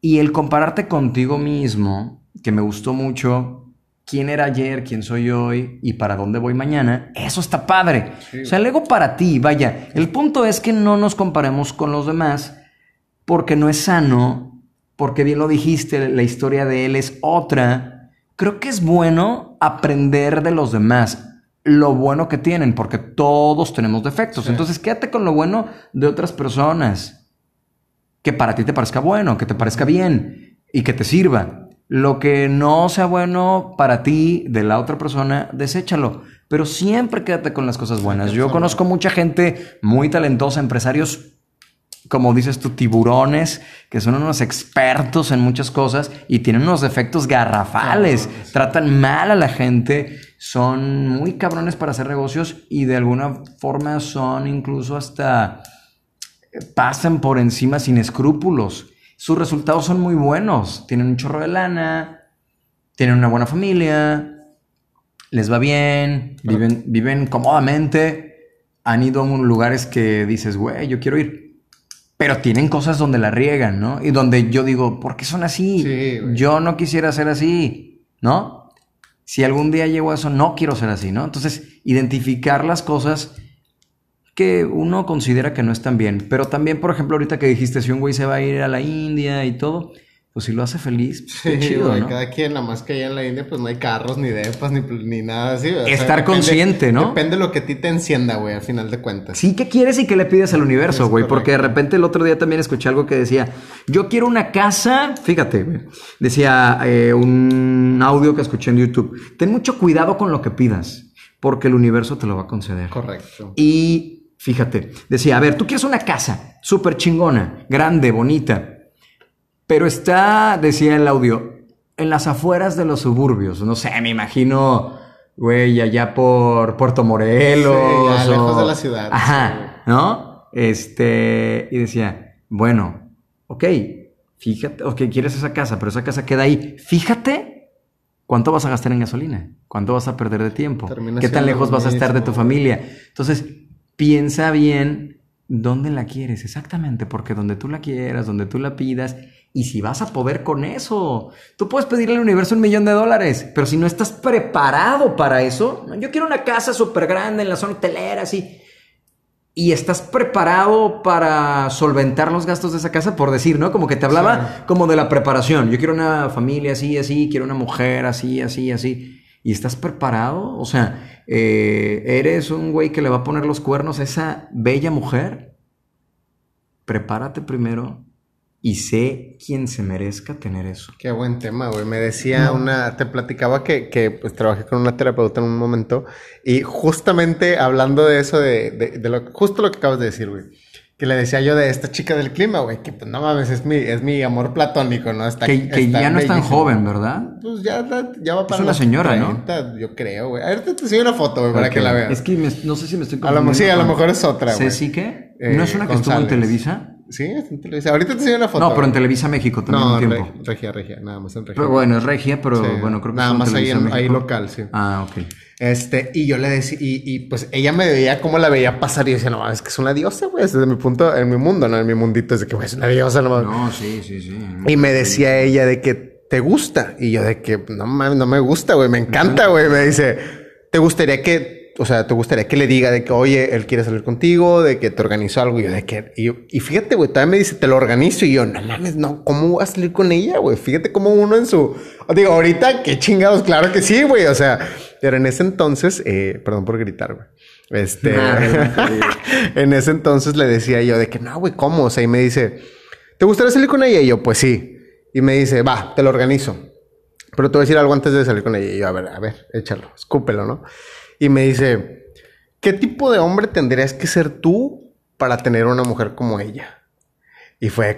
y el compararte contigo mismo, que me gustó mucho, quién era ayer, quién soy hoy y para dónde voy mañana, eso está padre. O sea, el ego para ti, vaya. El punto es que no nos comparemos con los demás porque no es sano, porque bien lo dijiste, la historia de él es otra creo que es bueno aprender de los demás lo bueno que tienen, porque todos tenemos defectos. Entonces, quédate con lo bueno de otras personas. Que para ti te parezca bueno, que te parezca bien y que te sirva. Lo que no sea bueno para ti de la otra persona, deséchalo. Pero siempre quédate con las cosas buenas. Yo conozco mucha gente muy talentosa, empresarios como dices tú, tiburones, que son unos expertos en muchas cosas y tienen unos defectos garrafales, tratan mal a la gente, son muy cabrones para hacer negocios y de alguna forma son incluso hasta pasan por encima sin escrúpulos. Sus resultados son muy buenos, tienen un chorro de lana, tienen una buena familia, les va bien, viven, viven cómodamente, han ido a lugares que dices, güey, yo quiero ir pero tienen cosas donde la riegan, ¿no? Y donde yo digo, ¿por qué son así? yo no quisiera ser así, ¿no? Si algún día llego a eso, no quiero ser así, ¿no? Entonces, identificar las cosas que uno considera que no están bien. Pero también, por ejemplo, ahorita que dijiste, si un güey se va a ir a la India y todo, pues si lo hace feliz, pues sí, chido, ¿no? Cada quien, nada más que allá en la India, pues no hay carros, ni depas, ni, ni nada así. Estar consciente, ¿no? Depende de lo que a ti te encienda, güey, al final de cuentas. Sí, ¿qué quieres y qué le pides al universo, güey? Porque de repente el otro día también escuché algo que decía, yo quiero una casa, fíjate, güey, decía eh, un audio que escuché en YouTube, ten mucho cuidado con lo que pidas, porque el universo te lo va a conceder. Correcto. Y fíjate, decía, a ver, tú quieres una casa súper chingona, grande, bonita pero está, decía el audio, en las afueras de los suburbios. No sé, me imagino, güey, allá por Puerto Morelos. Sí, lejos de la ciudad. Ajá, ¿no? Este, y decía, bueno, ok, fíjate, ok, quieres esa casa, pero esa casa queda ahí. Fíjate cuánto vas a gastar en gasolina, cuánto vas a perder de tiempo, qué tan lejos vas a estar de tu familia. Entonces, piensa bien dónde la quieres, exactamente, porque donde tú la quieras, donde tú la pidas, y si vas a poder con eso. Tú puedes pedirle al universo un millón de dólares, pero si no estás preparado para eso, yo quiero una casa súper grande en la zona hotelera, así. Y estás preparado para solventar los gastos de esa casa, por decir, ¿no? Como que te hablaba como de la preparación. Yo quiero una familia así, así, quiero una mujer así, así, así. ¿Y estás preparado? O sea, eh, ¿eres un güey que le va a poner los cuernos a esa bella mujer? Prepárate primero y sé quién se merezca tener eso. Qué buen tema, güey. Me decía una, te platicaba que, que, pues trabajé con una terapeuta en un momento y justamente hablando de eso, de, de, lo, justo lo que acabas de decir, güey. Que le decía yo de esta chica del clima, güey, que pues no mames, es mi, es mi amor platónico, ¿no? Está, que, que ya no es tan joven, ¿verdad? Pues ya, ya va para Es una señora, ¿no? Yo creo, güey. A ver, te, enseño una foto, güey, para que la veas. Es que no sé si me estoy confundiendo. A lo, sí, a lo mejor es otra, güey. ¿Sí qué? ¿No es una que estuvo en Televisa? Sí, en Televisa. Ahorita te enseño una foto. No, pero en Televisa México también no, un tiempo. regia, regia, nada más en regia. Pero bueno, es regia, pero bueno, creo que Nada más ahí, en, ahí local, sí. Ah, ok. Este, y yo le decía, y, y, pues ella me veía cómo la veía pasar y decía, no, es que es una diosa, güey, desde mi punto, en mi mundo, no en mi mundito, es de que, güey, es una diosa, no No, sí, sí, sí. Y me decía ella de que te gusta. Y yo de que, no no me gusta, güey, me encanta, güey. Me dice, ¿te gustaría que o sea, te gustaría que le diga de que, oye, él quiere salir contigo, de que te organizó algo? Y yo, de que, y, y fíjate, güey, también me dice, te lo organizo. Y yo, no mames, no, ¿cómo voy a salir con ella, güey? Fíjate cómo uno en su, digo, ahorita, qué chingados, claro que sí, güey, o sea, pero en ese entonces, eh, perdón por gritar, güey. Este, en ese entonces le decía yo de que, no, güey, ¿cómo? O sea, y me dice, ¿te gustaría salir con ella? Y yo, pues sí. Y me dice, va, te lo organizo. Pero te voy a decir algo antes de salir con ella. Y yo, a ver, a ver, échalo, escúpelo, ¿no? Y me dice, ¿qué tipo de hombre tendrías que ser tú para tener una mujer como ella? Y fue,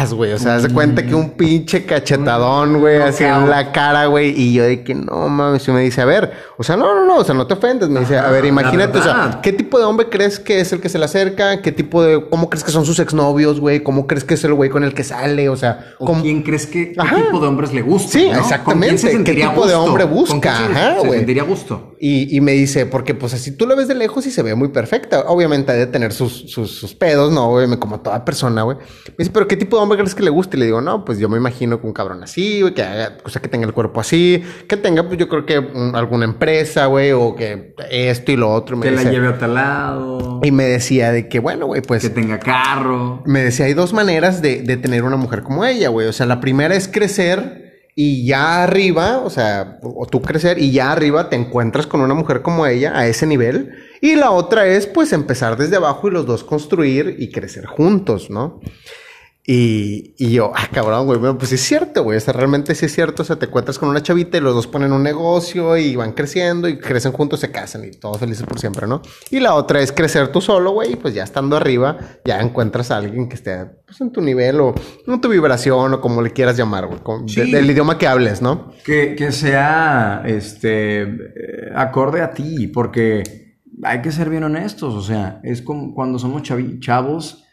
paz, güey. O sea, se cuenta que un pinche cachetadón, güey, así en la cara, güey. Y yo de que no mames. Y me dice, a ver, o sea, no, no, no, o sea, no te ofendes. Me dice, a ver, imagínate, o sea, ¿qué tipo de hombre crees que es el que se le acerca? ¿Qué tipo de, cómo crees que son sus exnovios, güey? ¿Cómo crees que es el güey con el que sale? O sea, ¿con quién crees que qué tipo de hombres le gusta? Sí, exactamente. ¿Qué tipo de hombre busca? Ajá, güey. Se sentiría gusto. Y, y, me dice, porque pues así tú lo ves de lejos y se ve muy perfecta. Obviamente ha de tener sus, sus, sus pedos, ¿no? Güey, como toda persona, güey. Me dice, pero ¿qué tipo de hombre crees que le gusta? Y le digo, no, pues yo me imagino que un cabrón así, güey, que haga, o sea, que tenga el cuerpo así, que tenga, pues yo creo que alguna empresa, güey, o que esto y lo otro. Me que la lleve a tal lado. Y me decía de que, bueno, güey, pues. Que tenga carro. Me decía, hay dos maneras de, de tener una mujer como ella, güey. O sea, la primera es crecer y ya arriba, o sea, o tú crecer y ya arriba te encuentras con una mujer como ella a ese nivel. Y la otra es pues empezar desde abajo y los dos construir y crecer juntos, ¿no? Y, y, yo, ah, cabrón, güey, bueno, pues es cierto, güey, o sea, realmente sí es cierto, o sea, te encuentras con una chavita y los dos ponen un negocio y van creciendo y crecen juntos, se casan y todos felices por siempre, ¿no? Y la otra es crecer tú solo, güey, y pues ya estando arriba, ya encuentras a alguien que esté pues, en tu nivel o en tu vibración o como le quieras llamar, güey, del idioma que hables, ¿no? Que, que sea, este, acorde a ti, porque hay que ser bien honestos, o sea, es como cuando somos chavos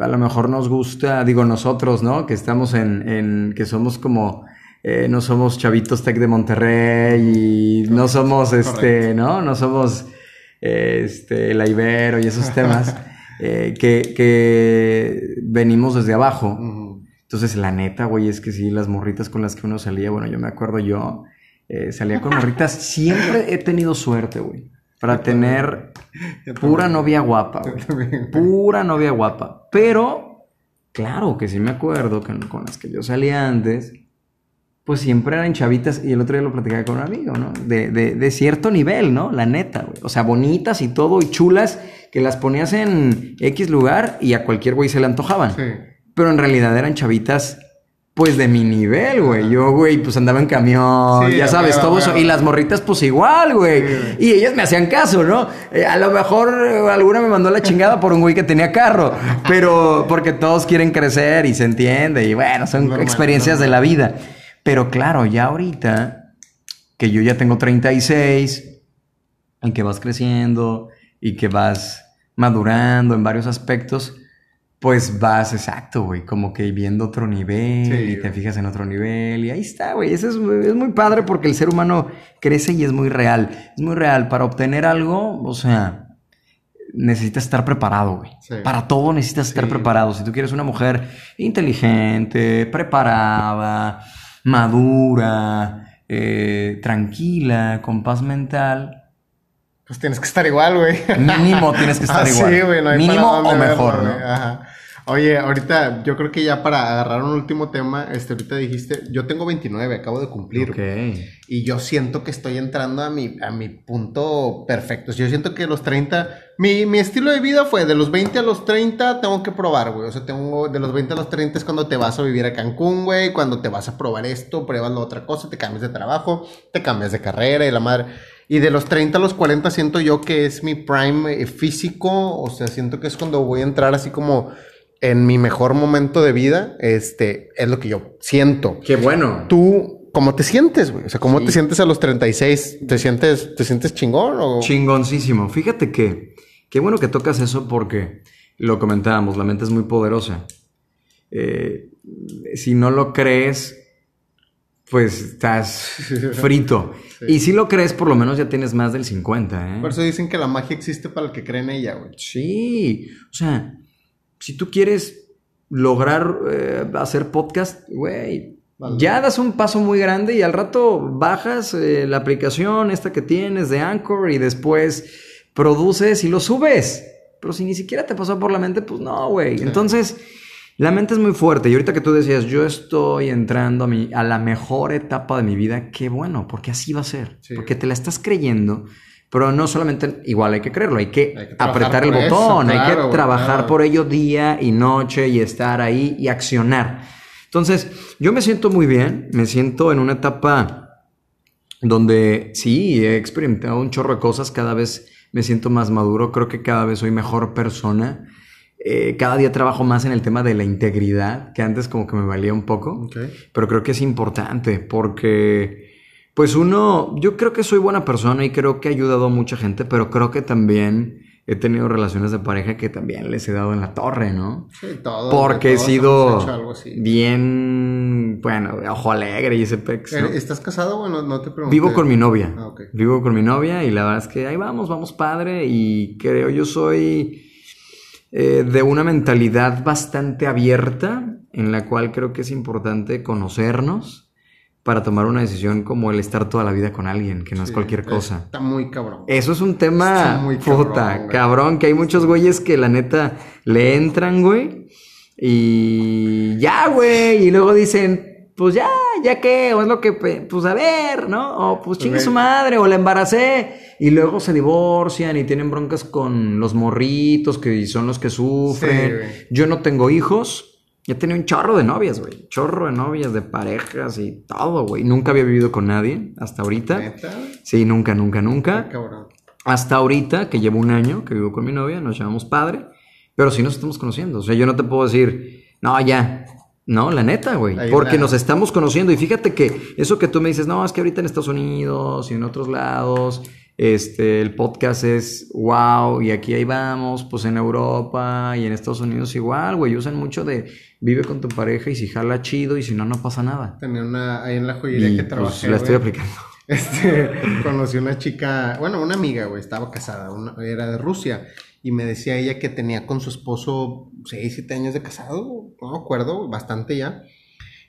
a lo mejor nos gusta, digo nosotros, ¿no? Que estamos en, en que somos como, eh, no somos chavitos tech de Monterrey y no somos, este, ¿no? No somos, este, la Ibero y esos temas, eh, que, que venimos desde abajo. Entonces, la neta, güey, es que sí, las morritas con las que uno salía, bueno, yo me acuerdo yo, eh, salía con morritas, siempre he tenido suerte, güey. Para tener pura novia guapa. Pura novia guapa. Pero, claro que sí me acuerdo que con las que yo salía antes, pues siempre eran chavitas, y el otro día lo platicaba con un amigo, ¿no? De, de, de cierto nivel, ¿no? La neta, güey. O sea, bonitas y todo, y chulas, que las ponías en X lugar y a cualquier güey se le antojaban. Sí. Pero en realidad eran chavitas pues de mi nivel, güey. Yo, güey, pues andaba en camión, ya sabes, todo eso. Y las morritas, pues igual, güey. y ellas me hacían caso, ¿no? Eh, a lo mejor eh, alguna me mandó la chingada por un güey que tenía carro. Pero porque todos quieren crecer y se entiende. Y bueno, son experiencias de la vida. Pero claro, ya ahorita que yo ya tengo 36, en que vas creciendo y que vas madurando en varios aspectos pues vas, exacto, güey, como que viendo otro nivel y te fijas en otro nivel y ahí está, güey. Eso es, muy padre porque el ser humano crece y es muy real. Es muy real. Para obtener algo, o sea, necesitas estar preparado, güey. Para todo necesitas estar preparado. Si tú quieres una mujer inteligente, preparada, madura, eh, tranquila, con paz mental, pues tienes que estar igual, güey. Mínimo tienes que estar ah, igual. Sí, güey, no hay Mínimo o mejor, ¿no? Ajá. Oye, ahorita yo creo que ya para agarrar un último tema, este, ahorita dijiste, yo tengo 29, acabo de cumplir. Ok. Y yo siento que estoy entrando a mi, a mi punto perfecto. Yo siento que los 30, mi, mi estilo de vida fue de los 20 a los 30 tengo que probar, güey. O sea, tengo de los 20 a los 30 es cuando te vas a vivir a Cancún, güey, cuando te vas a probar esto, pruebas la otra cosa, te cambias de trabajo, te cambias de carrera y la madre. Y de los 30 a los 40 siento yo que es mi prime eh, físico, o sea, siento que es cuando voy a entrar así como en mi mejor momento de vida, este, es lo que yo siento. Qué bueno. Tú, ¿cómo te sientes, güey? O sea, ¿cómo te sientes a los 36? ¿Te sientes, te sientes chingón o...? Chingoncísimo. Fíjate que, qué bueno que tocas eso porque lo comentábamos, la mente es muy poderosa. Eh, si no lo crees, pues estás frito. Y si lo crees, por lo menos ya tienes más del 50, ¿eh? Por eso dicen que la magia existe para el que cree en ella, güey. Sí. O sea, si tú quieres lograr eh, hacer podcast, güey, Ya das un paso muy grande y al rato bajas eh, la aplicación esta que tienes de Anchor y después produces y lo subes. Pero si ni siquiera te pasó por la mente, pues no, güey. Entonces, la mente es muy fuerte. Y ahorita que tú decías, yo estoy entrando a, mi, a la mejor etapa de mi vida, qué bueno, porque así va a ser. Porque te la estás creyendo. Pero no solamente, igual hay que creerlo, hay que, apretar el botón, hay que trabajar por ello día y noche y estar ahí y accionar. Entonces, yo me siento muy bien, me siento en una etapa donde sí, he experimentado un chorro de cosas, cada vez me siento más maduro, creo que cada vez soy mejor persona. Eh, cada día trabajo más en el tema de la integridad, que antes como que me valía un poco, pero creo que es importante porque pues uno, yo creo que soy buena persona y creo que he ayudado a mucha gente, pero creo que también he tenido relaciones de pareja que también les he dado en la torre, ¿no? Sí, todo. Porque he sido bien, bueno, ojo alegre y ese pex. ¿Estás casado o no, te pregunto? Vivo con mi novia. Ah, Vivo con mi novia y la verdad es que ahí vamos, vamos padre y creo yo soy eh, de una mentalidad bastante abierta en la cual creo que es importante conocernos para tomar una decisión como el estar toda la vida con alguien, que no es cualquier cosa. Está muy cabrón. Eso es un tema muy puta, cabrón, que hay muchos güeyes que la neta le entran, güey, y ya, güey, y luego dicen, pues ya, ya qué, o es lo que, pues a ver, ¿no? O pues chingue su madre, o la embaracé, y luego se divorcian y tienen broncas con los morritos que son los que sufren. Yo no tengo hijos, ya tenía un chorro de novias, güey. Chorro de novias, de parejas y todo, güey. Nunca había vivido con nadie hasta ahorita. ¿Neta? Sí, nunca, nunca, nunca. Hasta ahorita, que llevo un año que vivo con mi novia, nos llamamos padre. Pero sí nos estamos conociendo. O sea, yo no te puedo decir, no, ya. No, la neta, güey. Porque nos estamos conociendo. Y fíjate que eso que tú me dices, no, es que ahorita en Estados Unidos y en otros lados este, el podcast es wow, y aquí ahí vamos, pues en Europa y en Estados Unidos igual, güey, usan mucho de vive con tu pareja y si jala chido y si no, no pasa nada. Tenía una, ahí en la joyería que pues, trabajé. la estoy aplicando. Este, conocí una chica, bueno, una amiga, güey, estaba casada, era de Rusia, y me decía ella que tenía con su esposo 6, 7 años de casado, no me acuerdo, bastante ya.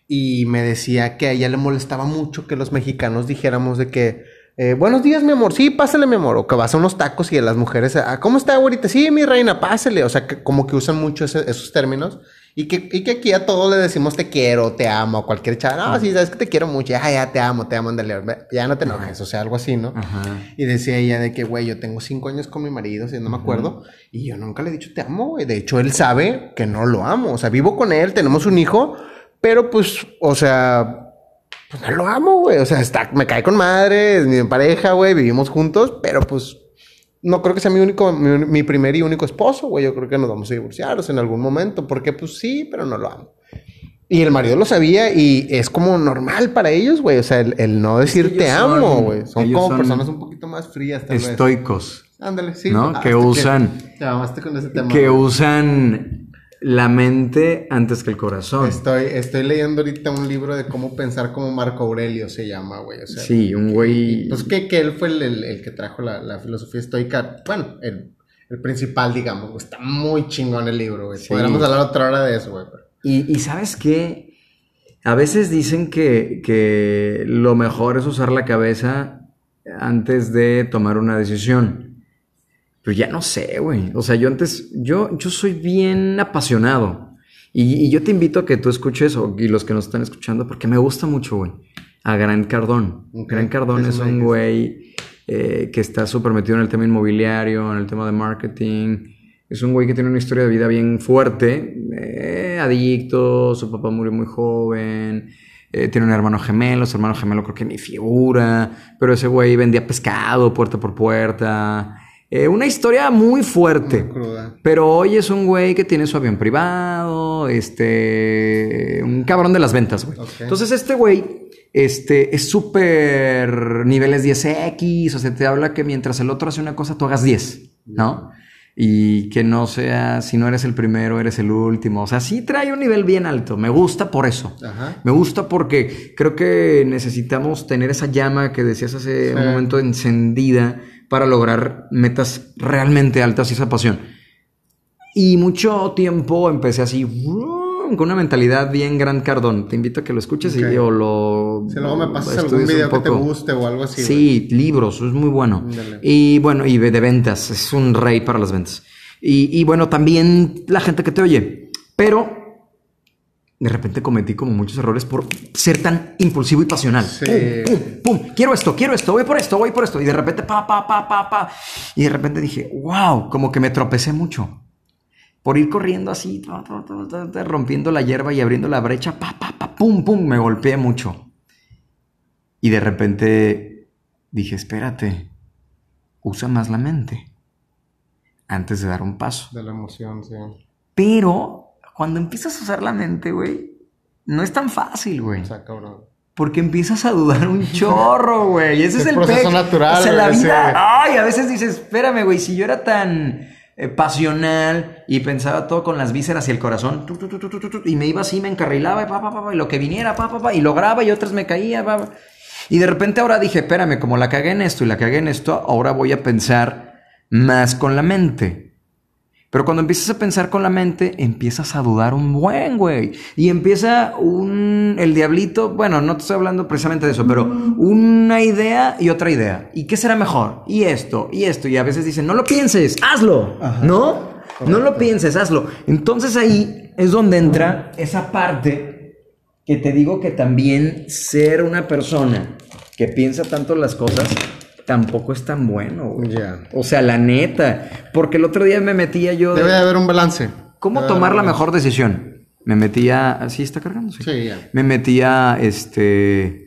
Y me decía que a ella le molestaba mucho que los mexicanos dijéramos de que eh, buenos días, mi amor. Sí, pásale, mi amor. O que vas a unos tacos y a las mujeres, ah, ¿cómo está, ahorita? Sí, mi reina, pásale. O sea, que como que usan mucho esos términos. Y que, y que aquí a todos le decimos te quiero, te amo, cualquier chava. No, sí, sabes que te quiero mucho. Ya, ya te amo, te amo, andale. Ya no te enojes. O sea, algo así, ¿no? Y decía ella de que, güey, yo tengo cinco años con mi marido, si no me acuerdo. Y yo nunca le he dicho te amo, güey. De hecho, él sabe que no lo amo. O sea, vivo con él, tenemos un hijo. Pero pues, o sea, pues no lo amo, güey. O sea, está, me cae con madre, es mi pareja, güey, vivimos juntos, pero pues no creo que sea mi único, mi, primer y único esposo, güey. Yo creo que nos vamos a divorciar en algún momento, porque pues sí, pero no lo amo. Y el marido lo sabía y es como normal para ellos, güey. O sea, el, no decir te amo, güey. Son como personas un poquito más frías, tal Estoicos. Ándale, sí. ¿No? Ah, que usan. Te con ese tema. Que usan la mente antes que el corazón. Estoy, estoy leyendo ahorita un libro de cómo pensar como Marco Aurelio se llama, güey. O sea, sí, un güey. Pues que, que él fue el, que trajo la, filosofía estoica. Bueno, el, principal, digamos. Está muy chingón el libro, güey. Podríamos hablar otra hora de eso, güey. Y, y, sabes qué? A veces dicen que, que lo mejor es usar la cabeza antes de tomar una decisión. Pero ya no sé, güey. O sea, yo antes, yo, yo soy bien apasionado. Y, yo te invito a que tú escuches, y los que nos están escuchando, porque me gusta mucho, güey. A Gran Cardón. Gran Cardón es un güey eh, que está súper metido en el tema inmobiliario, en el tema de marketing. Es un güey que tiene una historia de vida bien fuerte. Eh, adicto, su papá murió muy joven. Eh, tiene un hermano gemelo, su hermano gemelo creo que ni figura. Pero ese güey vendía pescado puerta por puerta. Eh, una historia muy fuerte. pero hoy es un güey que tiene su avión privado, este, un cabrón de las ventas, güey. Entonces este güey, este, es súper niveles 10X, o sea, te habla que mientras el otro hace una cosa, tú hagas 10, ¿no? Y que no sea, si no eres el primero, eres el último. O sea, sí trae un nivel bien alto. Me gusta por eso. Me gusta porque creo que necesitamos tener esa llama que decías hace un momento encendida para lograr metas realmente altas y esa pasión. Y mucho tiempo empecé así, con una mentalidad bien gran cardón. Te invito a que lo escuches y Ok. o lo. Si luego me pasas algún video que te guste o algo así. güey. Sí, libros, es muy bueno. Ándale. Y bueno, y de ventas, es un rey para las ventas. Y, y bueno, también la gente que te oye. Pero de repente cometí como muchos errores por ser tan impulsivo y pasional. Sí. Pum, pum, pum. Quiero esto, quiero esto, voy por esto, voy por esto. Y de repente, pa, pa, pa, pa, pa. Y de repente dije, wow, como que me tropecé mucho. Por ir corriendo así, ta, ta, ta, ta, ta, rompiendo la hierba y abriendo la brecha, pa, pa, pa, pum, pum, me golpeé mucho. Y de repente dije, espérate, usa más la mente antes de dar un paso. De la emoción, sí. Pero cuando empiezas a usar la mente, güey, no es tan fácil, güey. O sea, cabrón. Porque empiezas a dudar un chorro, güey. Ese es el proceso pec. natural, O sea, la vida. Ay, a veces dices, espérame, güey, si yo era tan eh, pasional y pensaba todo con las vísceras y el corazón, tu, tu, tu, tu, tu, tu, tu, y me iba así, me encarrilaba, y, pa, pa, y lo que viniera, y lograba y otras me caía. Y de repente ahora dije, espérame, como la cagué en esto y la cagué en esto, ahora voy a pensar más con la mente. Pero cuando empiezas a pensar con la mente, empiezas a dudar un buen, güey. Y empieza un... El diablito, bueno, no te estoy hablando precisamente de eso, pero una idea y otra idea. ¿Y qué será mejor? Y esto, y esto. Y a veces dicen, no lo pienses, hazlo. ¿No? No lo pienses, hazlo. Entonces ahí es donde entra esa parte que te digo que también ser una persona que piensa tanto las cosas tampoco es tan bueno. güey. Ya. O sea, la neta. Porque el otro día me metía yo. de- Debe de haber un balance. ¿Cómo Debe tomar la mejor decisión? Me metía. ¿Así está cargando? Sí. Sí, ya. Me metía este.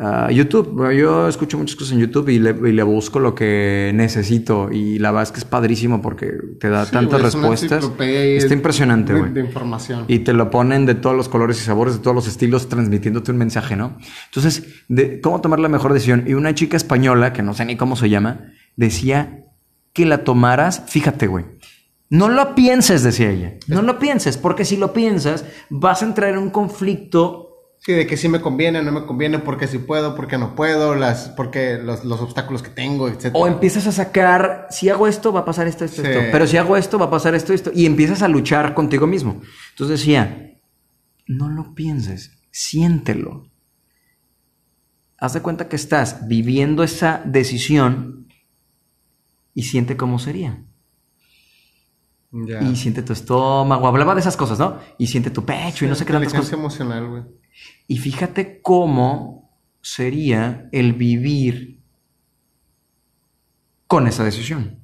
A YouTube. Yo escucho muchas cosas en YouTube y le, y le busco lo que necesito. Y la verdad es que es padrísimo porque te da Sí, tantas respuestas. Está impresionante, güey. De información. Y te lo ponen de todos los colores y sabores, de todos los estilos, transmitiéndote un mensaje, ¿no? Entonces, de cómo tomar la mejor decisión. Y una chica española, que no sé ni cómo se llama, decía que la tomaras, fíjate, güey. No lo pienses, decía ella. No lo pienses, porque si lo piensas, vas a entrar en un conflicto Sí, de que sí me conviene, no me conviene, porque sí puedo, porque no puedo, las, porque los, los obstáculos que tengo, etc. O empiezas a sacar, si hago esto, va a pasar esto, esto, Sí. esto. Pero si hago esto, va a pasar esto, esto. Y empiezas a luchar contigo mismo. Entonces decía, no lo pienses, siéntelo. Haz de cuenta que estás viviendo esa decisión y siente cómo sería. Y siente tu estómago. Hablaba de esas cosas, ¿no? Y siente tu pecho y no sé qué tantas cosas. emocional, güey. Y fíjate cómo sería el vivir con esa decisión.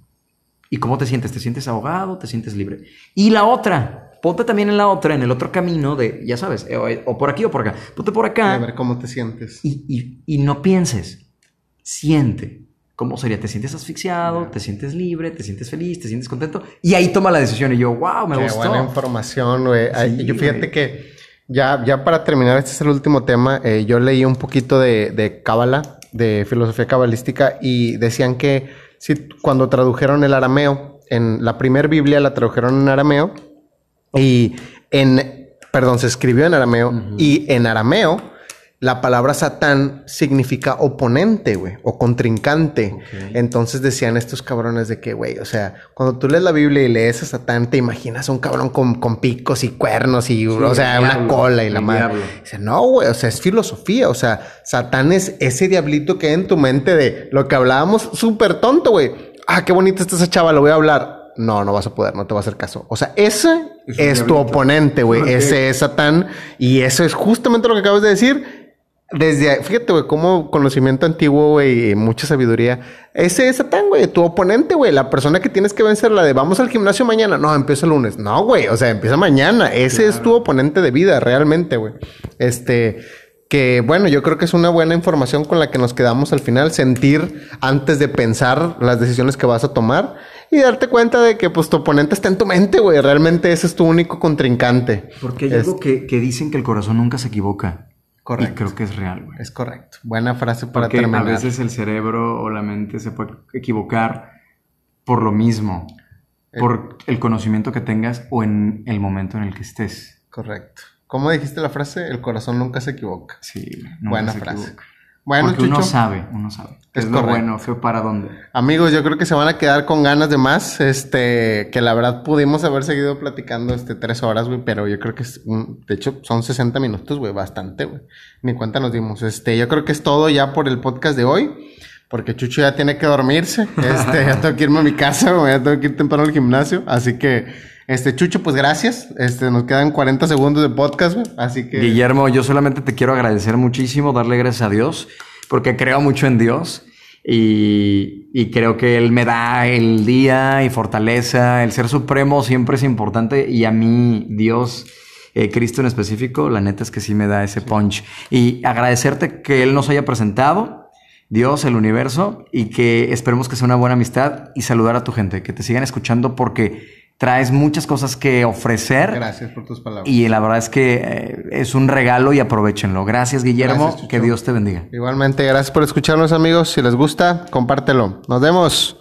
¿Y cómo te sientes? ¿Te sientes ahogado? ¿Te sientes libre? Y la otra, ponte también en la otra, en el otro camino de, ya sabes, eh, o, por aquí o por acá. Ponte por A acá ver cómo te sientes. y, y- y no pienses, siente. ¿Cómo sería? ¿Te sientes asfixiado? ¿Te sientes libre? ¿Te sientes feliz? ¿Te sientes contento? Y ahí toma la decisión. Y yo, wow, me Qué gustó. buena información, güey. Ay, Sí, yo fíjate que ya, ya para terminar, este es el último tema. eh, yo leí un poquito de, Cábala, de filosofía cabalística, y decían que si, cuando tradujeron el arameo, en la primer Biblia la tradujeron en arameo, y en, perdón, se escribió en arameo, y en arameo la palabra Satán significa oponente, güey, o contrincante. Entonces decían estos cabrones de que, güey, o sea, cuando tú lees la Biblia y lees a Satán, te imaginas a un cabrón con, con picos y cuernos y, o sea, una cola y la madre. Dice, no, güey, o sea, es filosofía, o sea, Satán es ese diablito que hay en tu mente de lo que hablábamos súper tonto, güey. Ah, qué bonita está esa chava, lo voy a hablar. No, no vas a poder, no te va a hacer caso. O sea, ese Es tu oponente, güey. Ese es Satán. Y eso es justamente lo que acabas de decir. Desde, fíjate, güey, como conocimiento antiguo, güey, y mucha sabiduría. Ese es Satán, güey, tu oponente, güey, la persona que tienes que vencer, la de vamos al gimnasio mañana. No, empieza el lunes. No, güey, o sea, empieza mañana. Ese es tu oponente de vida, realmente, güey. Este, que bueno, yo creo que es una buena información con la que nos quedamos al final, sentir antes de pensar las decisiones que vas a tomar y darte cuenta de que pues tu oponente está en tu mente, güey. Realmente ese es tu único contrincante. Porque hay Es- algo que, que dicen que el corazón nunca se equivoca. Correcto. Y creo que es real, güey. Es correcto. Buena frase para Porque terminar. a veces el cerebro o la mente se puede equivocar por lo mismo, Eh. por el conocimiento que tengas o en el momento en el que estés. Correcto. ¿Cómo dijiste la frase? El corazón nunca se equivoca. Sí, nunca Buena se frase. equivoca. Bueno, Porque uno sabe, uno sabe. Es, lo bueno, fue para dónde. Amigos, yo creo que se van a quedar con ganas de más. Este, que la verdad pudimos haber seguido platicando este tres horas, güey, pero yo creo que es, de hecho, son 60 minutos, güey, bastante, güey. Ni cuenta nos dimos. Este, yo creo que es todo ya por el podcast de hoy. Porque Chucho ya tiene que dormirse. Este, ya tengo que irme a mi casa, güey, ya tengo que ir temprano al gimnasio. Así que, este, Chucho, pues gracias. Este, nos quedan 40 segundos de podcast, güey. Así que. Guillermo, yo solamente te quiero agradecer muchísimo, darle gracias a Dios, porque creo mucho en Dios. Y, y, creo que Él me da el día y fortaleza. El ser supremo siempre es importante. Y a mí, Dios, eh, Cristo en específico, la neta es que sí me da ese punch. Y agradecerte que Él nos haya presentado. Dios, el universo, y que esperemos que sea una buena amistad y saludar a tu gente, que te sigan escuchando porque traes muchas cosas que ofrecer. Gracias por tus palabras. Y la verdad es que eh, es un regalo y aprovechenlo. Gracias, Guillermo. que Dios te bendiga. Igualmente, gracias por escucharnos, amigos. Si les gusta, compártelo. Nos vemos.